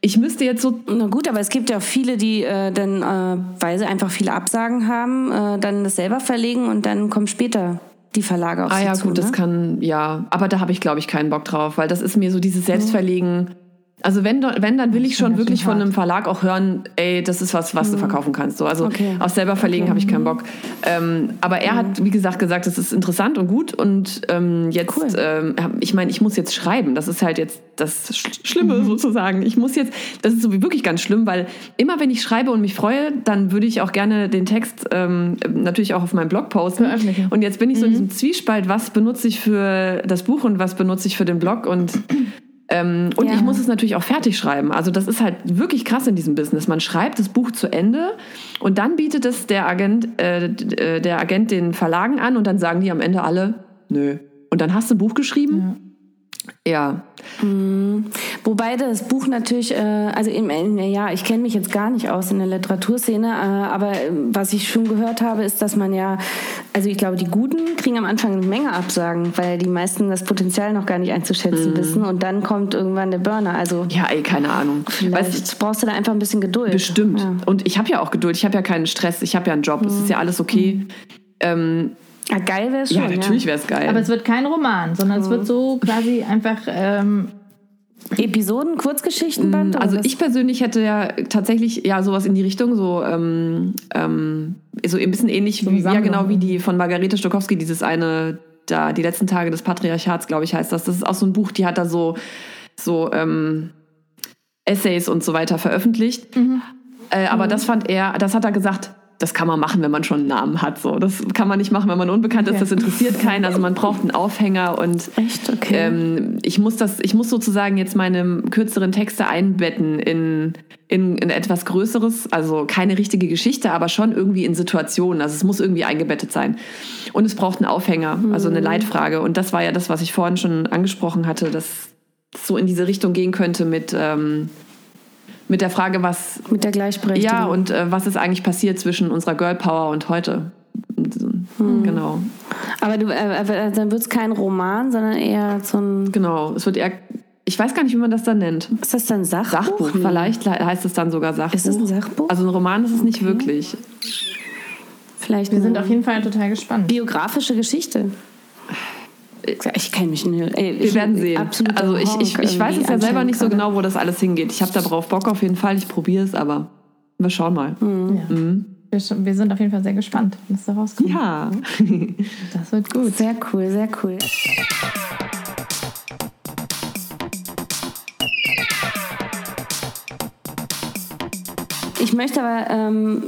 Speaker 4: ich müsste jetzt so.
Speaker 2: Na gut, aber es gibt ja viele, die äh, dann, äh, weil sie einfach viele Absagen haben, äh, dann das selber verlegen und dann kommt später die Verlage auf
Speaker 4: ah, ja,
Speaker 2: zu.
Speaker 4: gut,
Speaker 2: ne?
Speaker 4: das kann, ja. Aber da habe ich, glaube ich, keinen Bock drauf, weil das ist mir so dieses Selbstverlegen. Also wenn, wenn dann will ich schon wirklich von einem Verlag auch hören, ey, das ist was, was mhm. du verkaufen kannst. So, also okay. aus selber verlegen okay. habe ich keinen Bock. Ähm, aber er mhm. hat, wie gesagt, gesagt, das ist interessant und gut. Und ähm, jetzt, cool. ähm, ich meine, ich muss jetzt schreiben. Das ist halt jetzt das Schlimme mhm. sozusagen. Ich muss jetzt, das ist so wirklich ganz schlimm, weil immer wenn ich schreibe und mich freue, dann würde ich auch gerne den Text ähm, natürlich auch auf meinem Blog posten. Und jetzt bin ich so in mhm. diesem Zwiespalt, was benutze ich für das Buch und was benutze ich für den Blog und Ähm, und
Speaker 2: Ja.
Speaker 4: ich muss es natürlich auch fertig schreiben. Also das ist halt wirklich krass in diesem Business. Man schreibt das Buch zu Ende und dann bietet es der Agent, äh, äh, der Agent den Verlagen an und dann sagen die am Ende alle, nö. Und dann hast du ein Buch geschrieben? Ja.
Speaker 2: Wobei das Buch natürlich, äh, also im, ja, ich kenne mich jetzt gar nicht aus in der Literaturszene, äh, aber äh, was ich schon gehört habe, ist, dass man ja, also ich glaube, die Guten kriegen am Anfang eine Menge Absagen, weil die meisten das Potenzial noch gar nicht einzuschätzen wissen und dann kommt irgendwann der Burner. Also
Speaker 4: Ja, ey, keine Ahnung.
Speaker 2: vielleicht
Speaker 4: Weißt
Speaker 2: brauchst du da einfach ein bisschen Geduld.
Speaker 4: Bestimmt.
Speaker 2: Ja.
Speaker 4: Und ich habe ja auch Geduld. Ich habe ja keinen Stress. Ich habe ja einen Job. Es ist ja alles okay. Ähm,
Speaker 2: Ja, geil wäre es schon.
Speaker 4: ja, natürlich wäre es geil.
Speaker 3: Aber es wird kein Roman, sondern es wird so quasi einfach ähm,
Speaker 2: Episoden, Kurzgeschichtenband? oder
Speaker 4: Also ich persönlich hätte ja tatsächlich ja sowas in die Richtung, so, ähm, ähm, so ein bisschen ähnlich
Speaker 3: eine
Speaker 4: wie, ja genau wie die von Margarete Stokowski, dieses eine, da, die letzten Tage des Patriarchats, glaube ich, heißt das. Das ist auch so ein Buch, die hat da so, so ähm, Essays und so weiter veröffentlicht. Äh, aber das fand er, das hat er gesagt, das kann man machen, wenn man schon einen Namen hat. So. Das kann man nicht machen, wenn man unbekannt ist. Das interessiert keinen. Also man braucht einen Aufhänger und
Speaker 2: Echt? Okay.
Speaker 4: ähm, ich muss das, ich muss sozusagen jetzt meine kürzeren Texte einbetten in, in, in etwas Größeres, also keine richtige Geschichte, aber schon irgendwie in Situationen. Also es muss irgendwie eingebettet sein. Und es braucht einen Aufhänger, also eine Leitfrage. Und das war ja das, was ich vorhin schon angesprochen hatte, dass es so in diese Richtung gehen könnte mit, ähm, mit der Frage, was,
Speaker 2: Mit der Gleichberechtigung.
Speaker 4: ja, und äh, was ist eigentlich passiert zwischen unserer Girl Power und heute. So, Genau.
Speaker 2: Aber du, äh, aber dann wird es kein Roman, sondern eher so ein.
Speaker 4: Genau. Es wird eher, ich weiß gar nicht, wie man das dann nennt.
Speaker 2: Ist das dann Sachbuch?
Speaker 4: Sachbuch,
Speaker 2: Nee.
Speaker 4: vielleicht le- heißt es dann sogar Sachbuch.
Speaker 2: Ist es ein Sachbuch?
Speaker 4: Also ein Roman ist es nicht wirklich.
Speaker 2: Vielleicht
Speaker 3: Wir sind auf jeden Fall total gespannt.
Speaker 2: biografische Geschichte. Ich kenne mich nicht. Ey,
Speaker 4: Wir werden sehen. Also ich, ich, ich weiß es ja selber nicht so genau, wo das alles hingeht. Ich habe darauf Bock auf jeden Fall. Ich probiere es, aber wir schauen mal.
Speaker 2: Hm.
Speaker 3: Ja. Wir, sch- wir sind auf jeden Fall sehr gespannt, was da rauskommt.
Speaker 4: Ja.
Speaker 3: Das wird gut.
Speaker 2: Sehr cool, sehr cool. Ich möchte aber, ähm,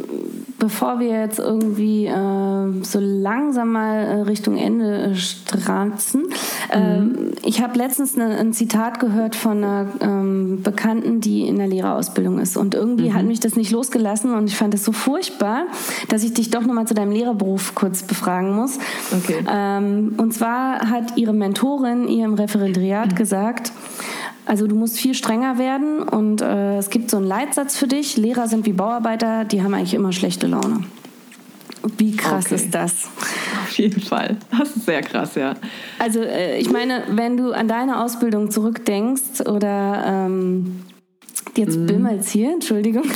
Speaker 2: bevor wir jetzt irgendwie äh, so langsam mal äh, Richtung Ende äh, stratzen, ähm, ich habe letztens ne, ein Zitat gehört von einer ähm, Bekannten, die in der Lehrerausbildung ist. Und irgendwie hat mich das nicht losgelassen und ich fand es so furchtbar, dass ich dich doch nochmal zu deinem Lehrerberuf kurz befragen muss.
Speaker 4: Okay.
Speaker 2: Ähm, und zwar hat ihre Mentorin ihr im Referendariat gesagt, also du musst viel strenger werden und äh, es gibt so einen Leitsatz für dich. Lehrer sind wie Bauarbeiter, die haben eigentlich immer schlechte Laune. Wie krass
Speaker 4: Okay.
Speaker 2: ist das?
Speaker 4: Auf jeden Fall. Das ist sehr krass, ja.
Speaker 2: Also äh, ich meine, wenn du an deine Ausbildung zurückdenkst oder ähm, jetzt bimmelt's hier, Entschuldigung.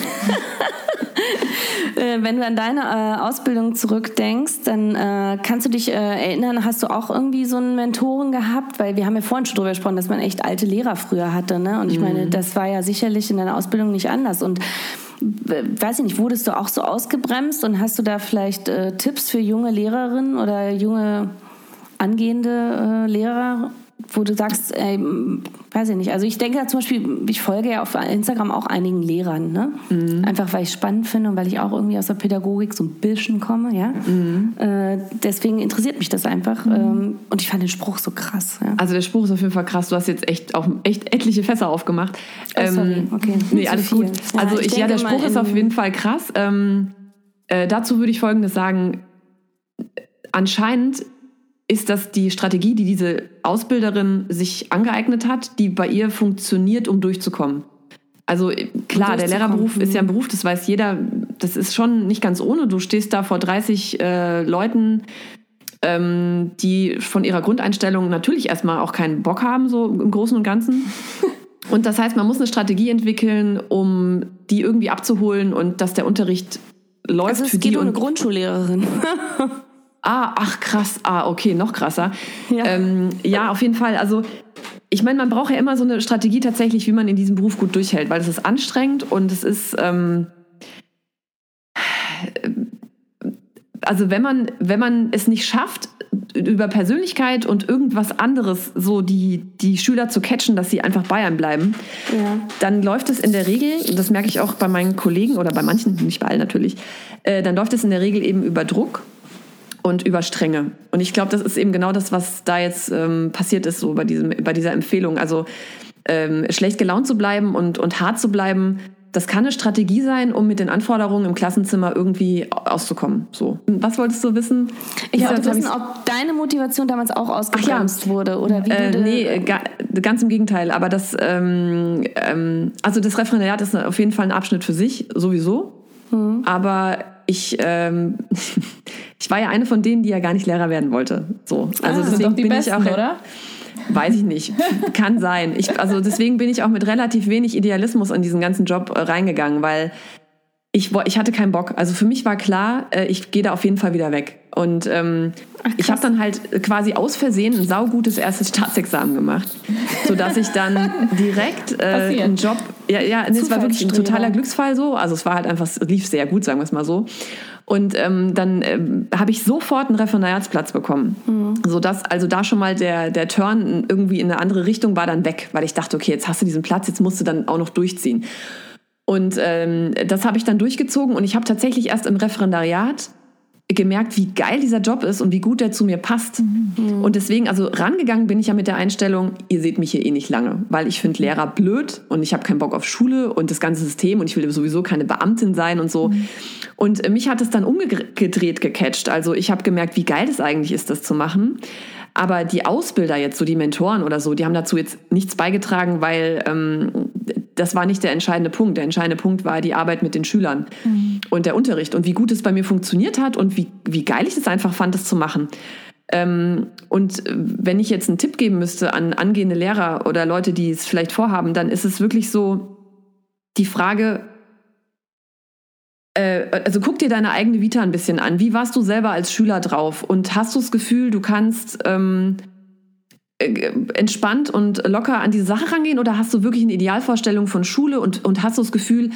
Speaker 2: Äh, Wenn du an deine äh, Ausbildung zurückdenkst, dann äh, kannst du dich äh, erinnern, hast du auch irgendwie so einen Mentoren gehabt? Weil wir haben ja vorhin schon drüber gesprochen, dass man echt alte Lehrer früher hatte. Ne? Und ich meine, das war ja sicherlich in deiner Ausbildung nicht anders. Und äh, weiß ich nicht, wurdest du auch so ausgebremst und hast du da vielleicht äh, Tipps für junge Lehrerinnen oder junge angehende Lehrer, wo du sagst, ey, m, weiß ich nicht. Also ich denke da zum Beispiel, ich folge ja auf Instagram auch einigen Lehrern, ne? Einfach weil ich spannend finde und weil ich auch irgendwie aus der Pädagogik so ein bisschen komme, ja. Äh, deswegen interessiert mich das einfach. Ähm, und ich fand den Spruch so krass. Ja.
Speaker 4: Also der Spruch ist auf jeden Fall krass. Du hast jetzt echt auch echt etliche Fässer aufgemacht.
Speaker 2: Oh, sorry. Okay.
Speaker 4: Nee, alles
Speaker 2: viel.
Speaker 4: gut.
Speaker 2: Ja,
Speaker 4: also
Speaker 2: ich
Speaker 4: ich, ja, der Spruch ist auf jeden Fall krass. Ähm, äh, dazu würde ich Folgendes sagen. Anscheinend ist das die Strategie, die diese Ausbilderin sich angeeignet hat, die bei ihr funktioniert, um durchzukommen. Also äh, klar, der
Speaker 2: durchzukommen,
Speaker 4: Lehrerberuf ist ja
Speaker 2: mhm.
Speaker 4: ein Beruf, das weiß jeder, das ist schon nicht ganz ohne. Du stehst da vor 30 äh, Leuten, ähm, die von ihrer Grundeinstellung natürlich erstmal auch keinen Bock haben, so im Großen und Ganzen. Und das heißt, man muss eine Strategie entwickeln, um die irgendwie abzuholen und dass der Unterricht läuft
Speaker 2: Also
Speaker 4: für
Speaker 2: es geht
Speaker 4: die.
Speaker 2: um eine
Speaker 4: und,
Speaker 2: Grundschullehrerin.
Speaker 4: ah, ach krass, ah, okay, noch krasser.
Speaker 2: Ja.
Speaker 4: Ähm, ja, auf jeden Fall. Also ich meine, man braucht ja immer so eine Strategie tatsächlich, wie man in diesem Beruf gut durchhält, weil es ist anstrengend und es ist ähm, also wenn man wenn man es nicht schafft über Persönlichkeit und irgendwas anderes so die die Schüler zu catchen, dass sie einfach bei einem bleiben,
Speaker 2: Ja.
Speaker 4: dann läuft es in der Regel, und das merke ich auch bei meinen Kollegen oder bei manchen, nicht bei allen natürlich, äh, dann läuft es in der Regel eben über Druck und über Strenge. Und ich glaube, das ist eben genau das, was da jetzt ähm, passiert ist, so bei, diesem, bei dieser Empfehlung. Also ähm, schlecht gelaunt zu bleiben und, und hart zu bleiben, das kann eine Strategie sein, um mit den Anforderungen im Klassenzimmer irgendwie auszukommen. So. Was wolltest du wissen?
Speaker 2: Ich wollte wissen, ob deine Motivation damals auch ausgebremst ja. wurde oder wie
Speaker 4: äh,
Speaker 2: du
Speaker 4: Nee, ga, ganz im Gegenteil. Aber das, ähm, ähm, also das Referendariat ist auf jeden Fall ein Abschnitt für sich, sowieso. Mhm. Aber ich, ähm, ich war ja eine von denen, die ja gar nicht Lehrer werden wollte. So.
Speaker 3: Also ah, deswegen bin Besten, ich auch, oder?
Speaker 4: Weiß ich nicht. Kann sein. Ich, also deswegen bin ich auch mit relativ wenig Idealismus in diesen ganzen Job äh, reingegangen, weil ich, ich hatte keinen Bock. Also für mich war klar, äh, ich gehe da auf jeden Fall wieder weg. Und ähm, Ach, ich habe dann halt quasi aus Versehen ein saugutes erstes Staatsexamen gemacht, sodass ich dann direkt äh, einen Job, ja, ja, nee, es war wirklich ein totaler Glücksfall so. Also es war halt einfach, es lief sehr gut, sagen wir es mal so. Und ähm, dann ähm, habe ich sofort einen Referendariatsplatz bekommen. Mhm. Sodass also da schon mal der, der Turn irgendwie in eine andere Richtung war dann weg, weil ich dachte, okay, jetzt hast du diesen Platz, jetzt musst du dann auch noch durchziehen. Und ähm, das habe ich dann durchgezogen und ich habe tatsächlich erst im Referendariat gemerkt, wie geil dieser Job ist und wie gut der zu mir passt. Mhm. Und deswegen, also rangegangen bin ich ja mit der Einstellung, ihr seht mich hier eh nicht lange, weil ich finde Lehrer blöd und ich habe keinen Bock auf Schule und das ganze System und ich will sowieso keine Beamtin sein und so. Mhm. Und mich hat es dann umgedreht gecatcht. Also ich habe gemerkt, wie geil das eigentlich ist, das zu machen. Aber die Ausbilder jetzt, so die Mentoren oder so, die haben dazu jetzt nichts beigetragen, weil ähm, das war nicht der entscheidende Punkt. Der entscheidende Punkt war die Arbeit mit den Schülern mhm. und der Unterricht und wie gut es bei mir funktioniert hat und wie, wie geil ich es einfach fand, das zu machen. Ähm, und wenn ich jetzt einen Tipp geben müsste an angehende Lehrer oder Leute, die es vielleicht vorhaben, dann ist es wirklich so die Frage, äh, also guck dir deine eigene Vita ein bisschen an. Wie warst du selber als Schüler drauf? Und hast du das Gefühl, du kannst ähm, äh, entspannt und locker an diese Sache rangehen? Oder hast du wirklich eine Idealvorstellung von Schule und, und hast du das Gefühl,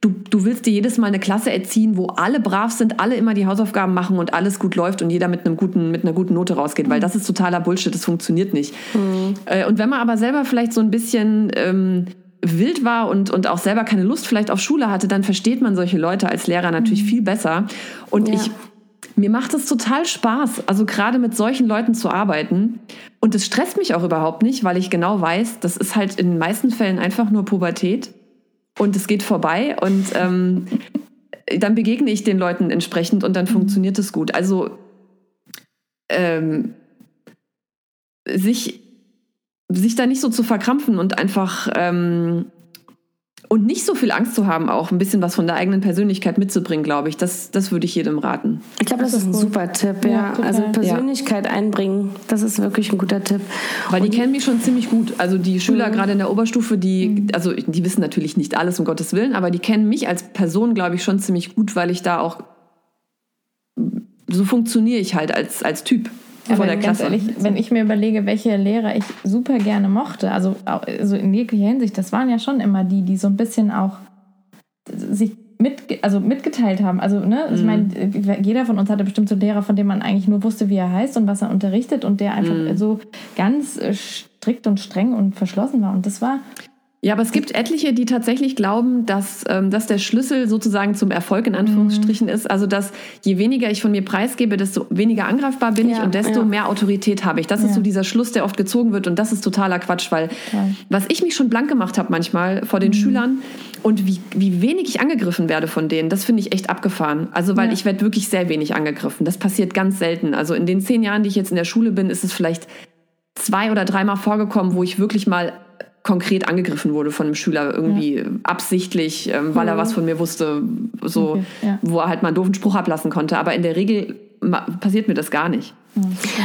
Speaker 4: du, du willst dir jedes Mal eine Klasse erziehen, wo alle brav sind, alle immer die Hausaufgaben machen und alles gut läuft und jeder mit, einem guten, mit einer guten Note rausgeht? Weil mhm. das ist totaler Bullshit, das funktioniert nicht. Mhm. Äh, und wenn man aber selber vielleicht so ein bisschen... Ähm, wild war und, und auch selber keine Lust vielleicht auf Schule hatte, dann versteht man solche Leute als Lehrer natürlich mhm. viel besser. Und ja. ich, mir macht es total Spaß, also gerade mit solchen Leuten zu arbeiten. Und es stresst mich auch überhaupt nicht, weil ich genau weiß, das ist halt in den meisten Fällen einfach nur Pubertät und es geht vorbei und ähm, dann begegne ich den Leuten entsprechend und dann mhm. funktioniert es gut. Also ähm, sich sich da nicht so zu verkrampfen und einfach ähm, und nicht so viel Angst zu haben, auch ein bisschen was von der eigenen Persönlichkeit mitzubringen, glaube ich. Das, das würde ich jedem raten.
Speaker 2: Ich glaube, das, das, ist ein gut. super Tipp, ja. ja also Persönlichkeit ja. einbringen, das ist wirklich ein guter Tipp.
Speaker 4: Weil und die kennen mich schon ziemlich gut. Also die Schüler mhm. gerade in der Oberstufe, die, mhm. also die wissen natürlich nicht alles, um Gottes Willen, aber die kennen mich als Person, glaube ich, schon ziemlich gut, weil ich da auch so funktioniere ich halt als, als Typ
Speaker 3: vor Aber der Klasse. Ehrlich, wenn ich mir überlege, welche Lehrer ich super gerne mochte, also, also in jeglicher Hinsicht, das waren ja schon immer die, die so ein bisschen auch sich mit, also mitgeteilt haben. Also, ne, ich mhm. meine, jeder von uns hatte bestimmt so einen Lehrer, von dem man eigentlich nur wusste, wie er heißt und was er unterrichtet und der einfach mm. so ganz äh, strikt und streng und verschlossen war. Und das war
Speaker 4: ja, aber es gibt etliche, die tatsächlich glauben, dass ähm, das der Schlüssel sozusagen zum Erfolg in Anführungsstrichen mhm. ist. Also, dass je weniger ich von mir preisgebe, desto weniger angreifbar bin ja, ich und desto ja. mehr Autorität habe ich. Das ja. ist so dieser Schluss, der oft gezogen wird und das ist totaler Quatsch, weil was ich mich schon blank gemacht habe manchmal vor den mhm. Schülern und wie, wie wenig ich angegriffen werde von denen, das finde ich echt abgefahren. Also, weil ich werde wirklich sehr wenig angegriffen. Das passiert ganz selten. Also, in den zehn Jahren, die ich jetzt in der Schule bin, ist es vielleicht zwei oder dreimal vorgekommen, wo ich wirklich mal konkret angegriffen wurde von einem Schüler irgendwie ja. absichtlich, ähm, weil mhm. er was von mir wusste, so, okay, ja. wo er halt mal einen doofen Spruch ablassen konnte. Aber in der Regel passiert mir das gar nicht.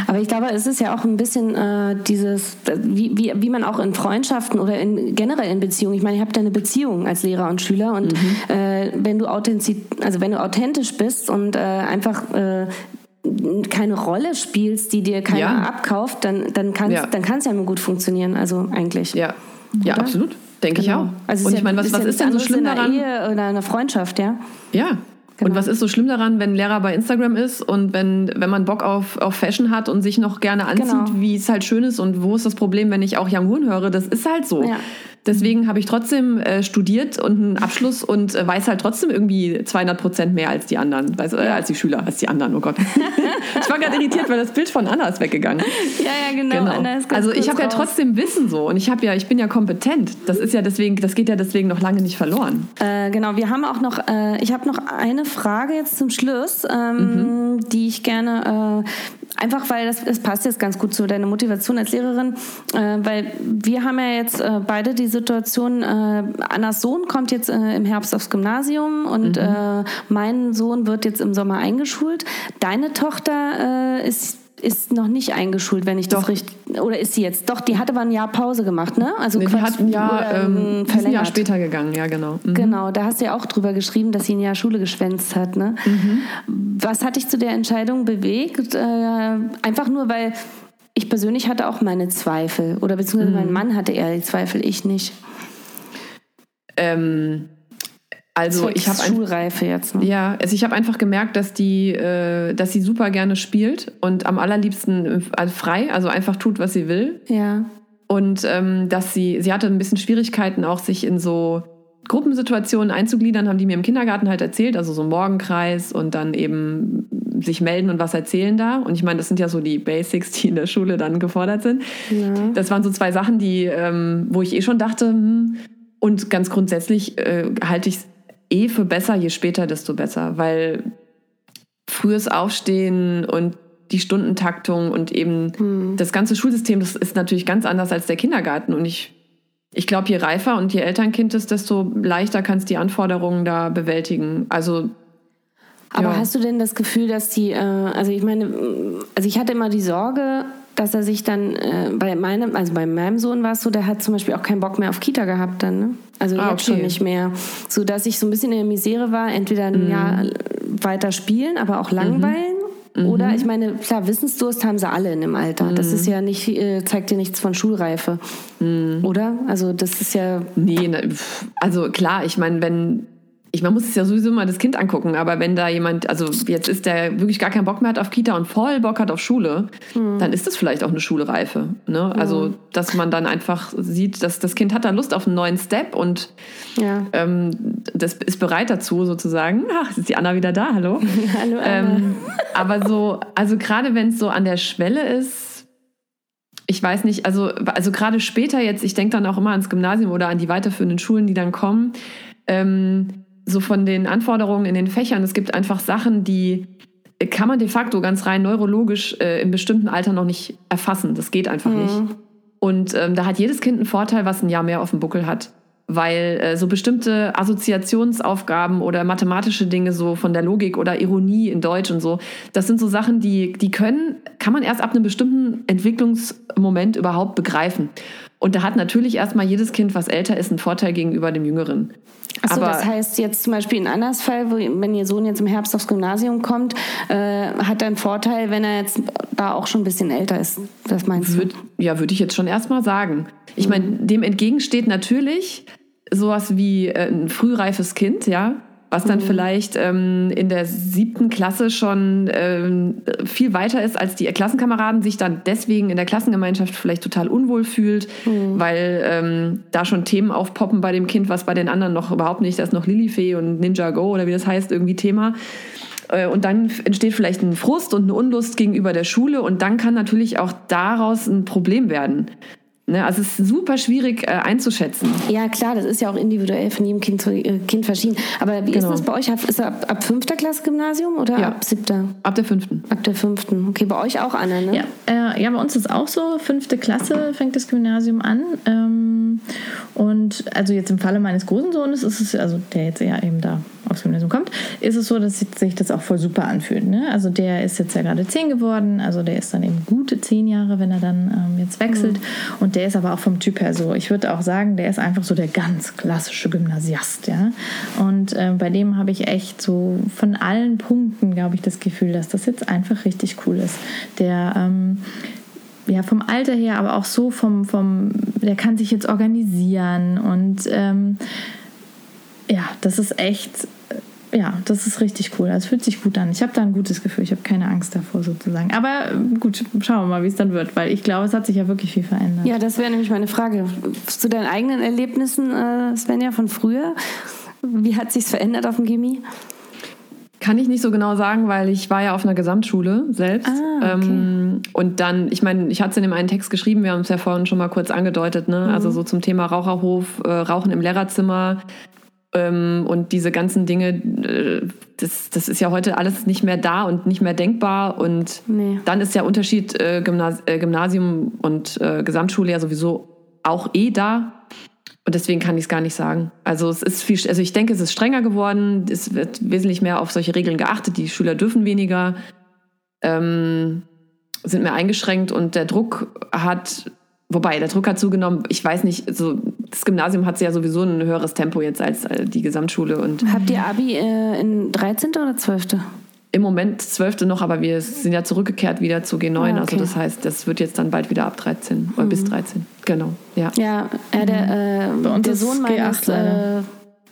Speaker 2: Aber ich glaube, es ist ja auch ein bisschen äh, dieses, wie, wie, wie man auch in Freundschaften oder in, generell in Beziehungen, ich meine, ihr habt ja eine Beziehung als Lehrer und Schüler und mhm. äh, wenn du authentisch, also wenn du authentisch bist und äh, einfach äh, keine Rolle spielst, die dir keiner ja. abkauft, dann, dann kann es ja. dann ja nur gut funktionieren. Also eigentlich.
Speaker 4: Ja, ja absolut. Denke genau. ich auch. Also und ich meine, was, was ist denn so schlimm daran?
Speaker 2: Ehe oder eine Freundschaft, ja?
Speaker 4: Ja. Genau. Und was ist so schlimm daran, wenn ein Lehrer bei Instagram ist und wenn, wenn man Bock auf, auf Fashion hat und sich noch gerne anzieht, genau. wie es halt schön ist und wo ist das Problem, wenn ich auch Young Hoon höre? Das ist halt so. Ja. Deswegen habe ich trotzdem äh, studiert und einen Abschluss und äh, weiß halt trotzdem irgendwie 200 Prozent mehr als die anderen, weiß, äh, als die Schüler, als die anderen. Oh Gott. ich war gerade irritiert, weil das Bild von Anna ist weggegangen.
Speaker 2: Ja, ja, genau. genau.
Speaker 4: Anna ist ganz also ich habe ja trotzdem Wissen so und ich habe ja, ich bin ja kompetent. Das ist ja deswegen, das geht ja deswegen noch lange nicht verloren.
Speaker 2: Äh, genau, wir haben auch noch, äh, ich habe noch eine Frage jetzt zum Schluss, ähm, mhm. die ich gerne äh, einfach, weil das, das passt jetzt ganz gut zu deiner Motivation als Lehrerin, äh, weil wir haben ja jetzt äh, beide die Situation, äh, Annas Sohn kommt jetzt äh, im Herbst aufs Gymnasium und mhm. äh, mein Sohn wird jetzt im Sommer eingeschult. Deine Tochter äh, ist ist noch nicht eingeschult, wenn ich Doch. das richtig. Oder ist sie jetzt? Doch, die hat aber ein Jahr Pause gemacht, ne?
Speaker 4: Also nee, die hat ein Jahr, ähm, ein Jahr später gegangen, ja, genau.
Speaker 2: Mhm. Genau, da hast du ja auch drüber geschrieben, dass sie ein Jahr Schule geschwänzt hat, ne? Mhm. Was hat dich zu der Entscheidung bewegt? Äh, einfach nur, weil ich persönlich hatte auch meine Zweifel. Oder beziehungsweise mhm. mein Mann hatte eher die Zweifel, ich nicht.
Speaker 4: Ähm, also ich habe
Speaker 2: Schulreife jetzt. Ne?
Speaker 4: Ja, also ich habe einfach gemerkt, dass die, äh, dass sie super gerne spielt und am allerliebsten äh, frei, also einfach tut, was sie will.
Speaker 2: Ja.
Speaker 4: Und ähm, dass sie, sie hatte ein bisschen Schwierigkeiten, auch sich in so Gruppensituationen einzugliedern, haben die mir im Kindergarten halt erzählt, also so Morgenkreis und dann eben sich melden und was erzählen da. Und ich meine, das sind ja so die Basics, die in der Schule dann gefordert sind. Ja. Das waren so zwei Sachen, die, ähm, wo ich eh schon dachte, hm, und ganz grundsätzlich äh, halte ich es eh für besser, je später, desto besser, weil frühes Aufstehen und die Stundentaktung und eben hm. das ganze Schulsystem, das ist natürlich ganz anders als der Kindergarten. Und ich, ich glaube, je reifer und je älter ein Kind ist, desto leichter kannst du die Anforderungen da bewältigen. Also
Speaker 2: aber ja. hast du denn das Gefühl, dass die, äh, also ich meine, also ich hatte immer die Sorge, dass er sich dann äh, bei meinem, also bei meinem Sohn war es so, der hat zum Beispiel auch keinen Bock mehr auf Kita gehabt dann, ne? Also ah, jetzt okay. schon nicht mehr. So dass ich so ein bisschen in der Misere war, entweder ein mhm. Jahr weiter spielen, aber auch langweilen. Mhm. Oder mhm. ich meine, klar, Wissensdurst haben sie alle in dem Alter. Mhm. Das ist ja nicht, äh, zeigt dir nichts von Schulreife. Mhm. Oder? Also das ist ja.
Speaker 4: Nee, ne, also klar, ich meine, wenn ich, man muss es ja sowieso mal das Kind angucken, aber wenn da jemand, also jetzt ist der wirklich gar keinen Bock mehr hat auf Kita und voll Bock hat auf Schule, mhm. dann ist das vielleicht auch eine Schulreife. Ne? Also, dass man dann einfach sieht, dass das Kind hat da Lust auf einen neuen Step und ja. ähm, das ist bereit dazu sozusagen. Ach, ist die Anna wieder da, hallo.
Speaker 2: hallo Anna. Ähm,
Speaker 4: aber so, also gerade wenn es so an der Schwelle ist, ich weiß nicht, also, also gerade später jetzt, ich denke dann auch immer ans Gymnasium oder an die weiterführenden Schulen, die dann kommen, ähm, so von den Anforderungen in den Fächern, es gibt einfach Sachen, die kann man de facto ganz rein neurologisch äh, im bestimmten Alter noch nicht erfassen. Das geht einfach mhm. nicht. Und ähm, da hat jedes Kind einen Vorteil, was ein Jahr mehr auf dem Buckel hat. Weil äh, so bestimmte Assoziationsaufgaben oder mathematische Dinge so von der Logik oder Ironie in Deutsch und so, das sind so Sachen, die, die können, kann man erst ab einem bestimmten Entwicklungsmoment überhaupt begreifen. Und da hat natürlich erstmal jedes Kind, was älter ist, einen Vorteil gegenüber dem Jüngeren.
Speaker 2: Achso, das heißt jetzt zum Beispiel in Annas Fall, wo, wenn ihr Sohn jetzt im Herbst aufs Gymnasium kommt, äh, hat er einen Vorteil, wenn er jetzt da auch schon ein bisschen älter ist. Was meinst
Speaker 4: Würd, du? Ja, würde ich jetzt schon erstmal sagen. Ich meine, dem entgegensteht natürlich sowas wie äh, ein frühreifes Kind, ja, was dann mhm. vielleicht ähm, in der siebten Klasse schon ähm, viel weiter ist, als die Klassenkameraden, sich dann deswegen in der Klassengemeinschaft vielleicht total unwohl fühlt, mhm. weil ähm, da schon Themen aufpoppen bei dem Kind, was bei den anderen noch überhaupt nicht, da ist noch Lilifee und Ninja Go oder wie das heißt, irgendwie Thema. Äh, und dann entsteht vielleicht ein Frust und eine Unlust gegenüber der Schule und dann kann natürlich auch daraus ein Problem werden. Ne? Also es ist super schwierig äh, einzuschätzen.
Speaker 2: Ja, klar, das ist ja auch individuell von jedem Kind zu äh, Kind verschieden. Aber wie genau. ist das bei euch? Ist es ab, ab fünfter Klasse Gymnasium oder ja. ab siebter?
Speaker 4: Ab der fünften.
Speaker 2: Ab der fünften. Okay, bei euch auch, Anna, ne?
Speaker 3: Ja, äh, ja bei uns ist es auch so. Fünfte Klasse fängt das Gymnasium an. Ähm, und also jetzt im Falle meines großen Sohnes ist es, also der jetzt ja eben da aufs Gymnasium kommt, ist es so, dass sich das auch voll super anfühlt. Ne? Also der ist jetzt ja gerade zehn geworden, also der ist dann eben gute zehn Jahre, wenn er dann ähm, jetzt wechselt. Mhm. Und der ist aber auch vom Typ her so, ich würde auch sagen, der ist einfach so der ganz klassische Gymnasiast. Ja? Und äh, bei dem habe ich echt so von allen Punkten, glaube ich, das Gefühl, dass das jetzt einfach richtig cool ist. Der ähm, ja, vom Alter her, aber auch so vom, vom, der kann sich jetzt organisieren und ähm, ja, das ist echt ja, das ist richtig cool. Es fühlt sich gut an. Ich habe da ein gutes Gefühl. Ich habe keine Angst davor sozusagen. Aber ähm, gut, schauen wir mal, wie es dann wird, weil ich glaube, es hat sich ja wirklich viel verändert.
Speaker 2: Ja, das wäre nämlich meine Frage. Zu deinen eigenen Erlebnissen, äh, Svenja, von früher. Wie hat sich's verändert auf dem Gimmi?
Speaker 4: Kann ich nicht so genau sagen, weil ich war ja auf einer Gesamtschule selbst.
Speaker 2: Ah, okay.
Speaker 4: ähm, und dann, ich meine, ich hatte es in dem einen Text geschrieben, wir haben es ja vorhin schon mal kurz angedeutet, ne?
Speaker 2: Mhm.
Speaker 4: Also so zum Thema Raucherhof, äh, Rauchen im Lehrerzimmer und diese ganzen Dinge, äh, das, das ist ja heute alles nicht mehr da und nicht mehr denkbar. Und
Speaker 2: Nee.
Speaker 4: dann ist der Unterschied äh, Gymnas äh, Gymnasium und äh, Gesamtschule ja sowieso auch eh da. Und deswegen kann ich es gar nicht sagen. Also es ist viel, also ich denke, es ist strenger geworden. Es wird wesentlich mehr auf solche Regeln geachtet. Die Schüler dürfen weniger, ähm, sind mehr eingeschränkt und der Druck hat, wobei der Druck hat zugenommen. Ich weiß nicht, so das Gymnasium hat ja sowieso ein höheres Tempo jetzt als äh, die Gesamtschule und
Speaker 2: Habt ihr Abi äh, in 13. oder 12.?
Speaker 4: im Moment zwölfte noch, aber wir sind ja zurückgekehrt wieder zu G9.
Speaker 2: Ah, okay.
Speaker 4: Also das heißt, das wird jetzt dann bald wieder ab 13 oder bis 13. Genau, ja.
Speaker 2: Ja, äh, der, äh,
Speaker 3: Bei uns
Speaker 2: der Sohn meines,
Speaker 3: G8 leider.
Speaker 2: äh,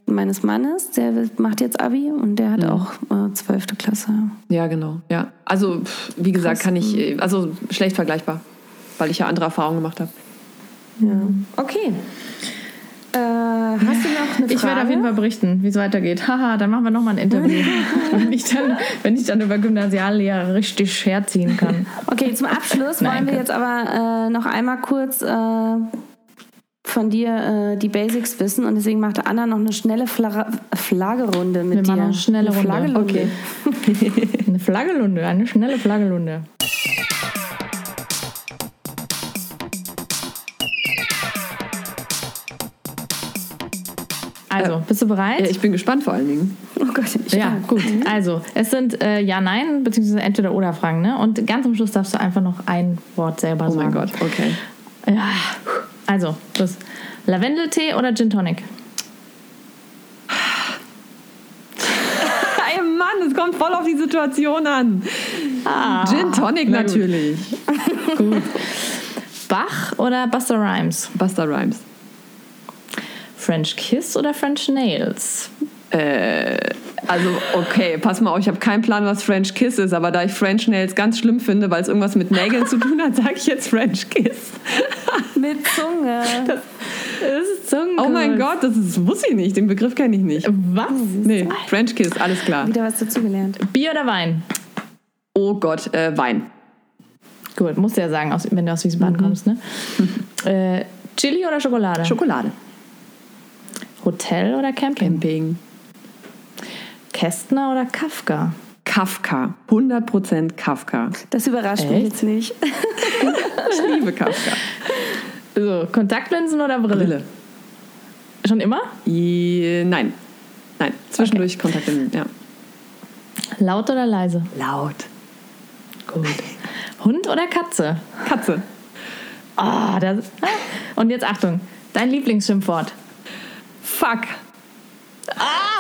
Speaker 2: meines Mannes, der macht jetzt Abi und der hat auch äh, 12. Klasse.
Speaker 4: Ja, genau. Ja. Also, wie gesagt, kann ich, äh, also schlecht vergleichbar, weil ich ja andere Erfahrungen gemacht habe.
Speaker 2: Okay. Äh, hast du noch eine Frage?
Speaker 3: Ich werde auf jeden Fall berichten, wie es weitergeht. Haha, dann machen wir nochmal ein Interview. wenn, ich dann, wenn ich dann über Gymnasiallehrer richtig herziehen kann.
Speaker 2: Okay, zum Abschluss
Speaker 3: Nein,
Speaker 2: wollen wir jetzt aber äh, noch einmal kurz äh, von dir äh, die Basics wissen und deswegen macht Anna noch eine schnelle Fla Flaggerunde mit
Speaker 3: Wir
Speaker 2: dir.
Speaker 3: machen eine schnelle Runde.
Speaker 2: Flaggelunde.
Speaker 3: Okay. Eine Flaggelunde, eine schnelle Flaggelunde. Also, bist du bereit?
Speaker 4: Ja, ich bin gespannt vor allen Dingen.
Speaker 2: Oh Gott, ich
Speaker 3: Ja, gut. Also, es sind äh, Ja, Nein, beziehungsweise Entweder-Oder-Fragen. Ne? Und ganz am Schluss darfst du einfach noch ein Wort selber
Speaker 4: Oh
Speaker 3: sagen.
Speaker 4: mein Gott, okay.
Speaker 3: Ja. Also, los. Lavendeltee oder Gin Tonic?
Speaker 4: Ey Mann, es kommt voll auf die Situation an. Gin Tonic
Speaker 3: na gut.
Speaker 4: natürlich.
Speaker 3: Bach oder Buster Rhymes?
Speaker 4: Buster Rhymes.
Speaker 3: French Kiss oder French Nails?
Speaker 4: Also, okay, pass mal auf, ich habe keinen Plan, was French Kiss ist, aber da ich French Nails ganz schlimm finde, weil es irgendwas mit Nägeln zu tun hat, sage ich jetzt French Kiss.
Speaker 2: Mit Zunge.
Speaker 3: Das ist Zungenkuss.
Speaker 4: Oh mein Gott, das ist, wusste ich nicht, den Begriff kenne ich nicht.
Speaker 3: Was?
Speaker 4: Nee, French Kiss, alles klar.
Speaker 2: Wieder was dazugelernt.
Speaker 3: Bier oder Wein?
Speaker 4: Oh Gott, äh, Wein.
Speaker 3: Gut, musst du ja sagen, aus, wenn du aus Wiesbaden kommst, ne? äh, Chili oder Schokolade?
Speaker 4: Schokolade.
Speaker 3: Hotel oder Camping?
Speaker 4: Camping.
Speaker 3: Kästner oder Kafka?
Speaker 4: Kafka. 100% Kafka.
Speaker 2: Das überrascht mich
Speaker 3: Echt?
Speaker 2: jetzt nicht.
Speaker 4: Ich liebe Kafka.
Speaker 3: So, Kontaktlinsen oder Brille?
Speaker 4: Brille.
Speaker 3: Schon immer?
Speaker 4: I, nein. Nein, zwischendurch Kontaktlinsen, ja.
Speaker 3: Laut oder leise?
Speaker 4: Laut.
Speaker 3: Gut. Hund oder Katze?
Speaker 4: Katze.
Speaker 3: Ah, das. Ah. Und jetzt Achtung, dein Lieblingsschimpfwort.
Speaker 4: Fuck.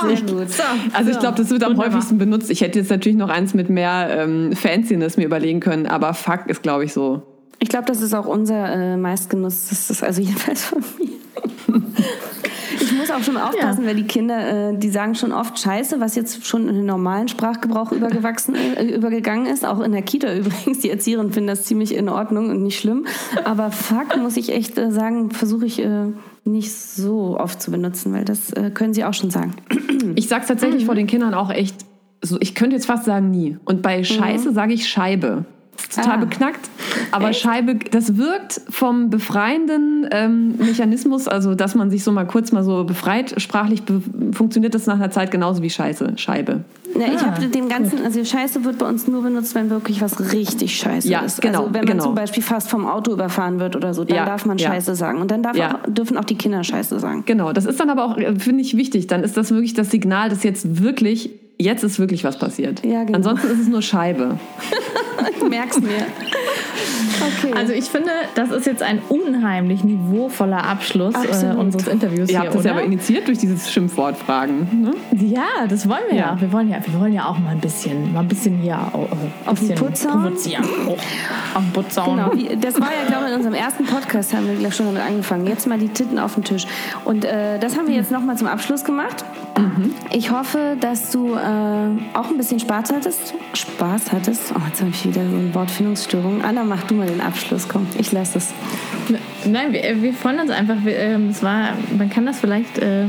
Speaker 2: Sehr gut.
Speaker 4: Also ich glaube, das wird am
Speaker 3: Wunderbar.
Speaker 4: häufigsten benutzt. Ich hätte jetzt natürlich noch eins mit mehr ähm, Fanciness mir überlegen können, aber fuck ist, glaube ich, so.
Speaker 2: Ich glaube, das ist auch unser äh, meistgenutztes, also jedenfalls von mir. Ich muss auch schon aufpassen, weil die Kinder, äh, die sagen schon oft Scheiße, was jetzt schon in den normalen Sprachgebrauch übergewachsen, äh, übergegangen ist. Auch in der Kita übrigens. Die Erzieherinnen finden das ziemlich in Ordnung und nicht schlimm. Aber fuck, muss ich echt äh, sagen, versuche ich äh, nicht so oft zu benutzen, weil das äh, können sie auch schon sagen.
Speaker 4: Ich sag's tatsächlich vor den Kindern auch echt, so, ich könnte jetzt fast sagen nie. Und bei Scheiße sage ich Scheibe. Total
Speaker 2: Ah.
Speaker 4: beknackt. Aber Scheibe, das wirkt vom befreienden ähm, Mechanismus, also dass man sich so mal kurz mal so befreit, sprachlich be funktioniert das nach einer Zeit genauso wie Scheiße, Scheibe.
Speaker 2: Ja, ich
Speaker 3: Ah,
Speaker 2: habe den ganzen, also Scheiße wird bei uns nur benutzt, wenn wirklich was richtig Scheiße
Speaker 4: Ja,
Speaker 2: ist.
Speaker 4: genau,
Speaker 2: also wenn man
Speaker 4: genau.
Speaker 2: zum Beispiel fast vom Auto überfahren wird oder so, dann
Speaker 4: Ja,
Speaker 2: darf man
Speaker 4: ja.
Speaker 2: Scheiße sagen. Und dann auch, dürfen auch die Kinder Scheiße sagen.
Speaker 4: Genau, das ist dann aber auch, äh, finde ich, wichtig. Dann ist das wirklich das Signal, dass jetzt wirklich, jetzt ist wirklich was passiert.
Speaker 2: Ja, genau.
Speaker 4: Ansonsten ist es nur Scheibe.
Speaker 2: Du merkst mir. Okay.
Speaker 3: Also ich finde, das ist jetzt ein unheimlich niveauvoller Abschluss äh, unseres Interviews
Speaker 4: Ihr
Speaker 3: hier,
Speaker 4: habt das
Speaker 3: oder?
Speaker 4: ja aber initiiert durch dieses Schimpfwortfragen. Ne?
Speaker 3: Ja, das wollen wir ja.
Speaker 4: Ja.
Speaker 3: Wir wollen ja, wir wollen ja auch mal ein bisschen, mal ein bisschen hier äh,
Speaker 2: Auf den
Speaker 3: bisschen
Speaker 2: Putz hauen?
Speaker 3: provozieren. Oh, auf den Putz hauen.
Speaker 2: Genau, das war ja, glaube ich, in unserem ersten Podcast haben wir gleich schon damit angefangen. Jetzt mal die Titten auf den Tisch. Und äh, das haben wir jetzt nochmal zum Abschluss gemacht. Ich hoffe, dass du äh, auch ein bisschen Spaß hattest. Spaß hattest? Oh, jetzt habe ich wieder so eine Wortfindungsstörung. Anna, mach du mal den Abschluss. Komm, ich lasse es.
Speaker 3: Nein, wir, wir freuen uns einfach. Wir, ähm, es war, man kann das vielleicht. Äh,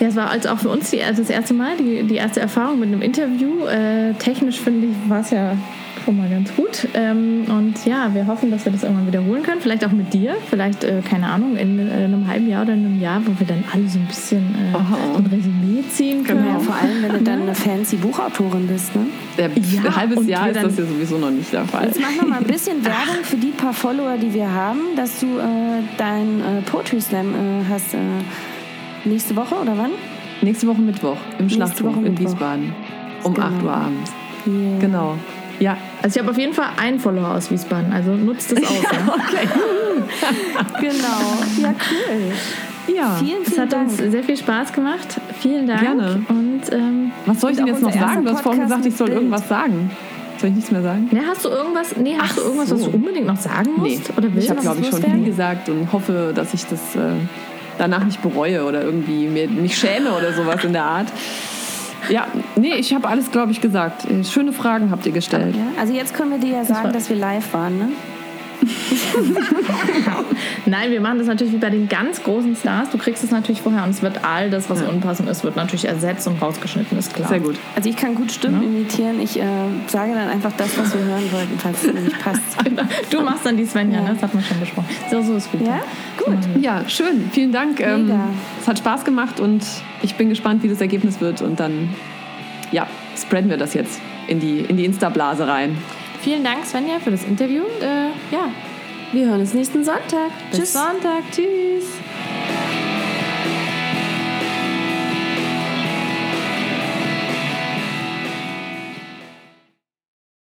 Speaker 3: ja, es war also auch für uns die, also das erste Mal, die, die erste Erfahrung mit einem Interview. Äh, technisch finde ich, war es ja schon mal ganz gut. Ähm, und ja, wir hoffen, dass wir das irgendwann wiederholen können. Vielleicht auch mit dir. Vielleicht, äh, keine Ahnung, in, in einem halben Jahr oder in einem Jahr, wo wir dann alle so ein bisschen äh,
Speaker 4: Aha.
Speaker 3: ein Resümee ziehen können.
Speaker 2: Ja, vor allem, wenn du dann eine fancy Buchautorin bist. Ne?
Speaker 4: Ja,
Speaker 3: Ja,
Speaker 4: ein halbes Jahr
Speaker 3: wir
Speaker 4: ist das ja sowieso noch nicht der Fall.
Speaker 2: Jetzt mach noch mal ein bisschen Werbung für die paar Follower, die wir haben, dass du äh, dein äh, Poetry Slam äh, hast äh, nächste Woche oder wann?
Speaker 4: Nächste Woche Mittwoch im Schlachthof in. Wiesbaden. Um
Speaker 2: Genau.
Speaker 4: 8 Uhr abends.
Speaker 2: Yeah.
Speaker 4: Genau. Ja.
Speaker 3: Also ich habe auf jeden Fall einen Follower aus Wiesbaden, also nutzt das aus. ja.
Speaker 2: Genau. Ja, cool.
Speaker 4: Ja.
Speaker 2: Vielen,
Speaker 3: Es
Speaker 2: vielen
Speaker 3: hat
Speaker 2: Dank.
Speaker 3: uns sehr viel Spaß gemacht. Vielen Dank.
Speaker 4: Gerne.
Speaker 3: Und ähm,
Speaker 4: Was soll ich denn
Speaker 2: auch
Speaker 4: jetzt noch sagen? Du hast vorhin gesagt, ich soll
Speaker 2: mit
Speaker 4: irgendwas sagen. Soll ich nichts mehr sagen?
Speaker 3: ne, hast du irgendwas? Nee, hast
Speaker 4: Ach
Speaker 3: du irgendwas, was
Speaker 4: so.
Speaker 3: du unbedingt noch sagen
Speaker 4: Nee.
Speaker 3: musst? Oder willst
Speaker 4: Ich habe, glaube
Speaker 3: was
Speaker 4: ich, schon viel gesagt und hoffe, dass ich das äh, danach nicht bereue oder irgendwie mir, mich schäme oder sowas in der Art. Ja, nee, ich habe alles, glaube ich, gesagt. Äh, Schöne Fragen habt ihr gestellt.
Speaker 2: Ja, also jetzt können wir dir ja sagen, dass wir live waren, ne?
Speaker 3: Nein, wir machen das natürlich wie bei den ganz großen Stars. Du kriegst es natürlich vorher und es wird all das, was unpassend ist, wird natürlich ersetzt und rausgeschnitten, ist klar.
Speaker 4: Sehr gut.
Speaker 2: Also ich kann gut Stimmen imitieren. Ich äh, sage dann einfach das, was wir hören wollten, falls es nicht passt.
Speaker 3: Du machst dann die Svenja,
Speaker 2: Ja.
Speaker 3: ne? das hat man schon besprochen. So, so ist gut.
Speaker 2: Ja? Gut.
Speaker 4: Ja, schön. Vielen Dank. Ähm, es hat Spaß gemacht und ich bin gespannt, wie das Ergebnis wird. Und dann, ja, spreaden wir das jetzt in die, in die Insta-Blase rein.
Speaker 3: Vielen Dank, Svenja, für das Interview. Äh, ja,
Speaker 2: Wir hören uns nächsten Sonntag.
Speaker 3: bis
Speaker 2: Tschüss.
Speaker 3: Sonntag. Tschüss.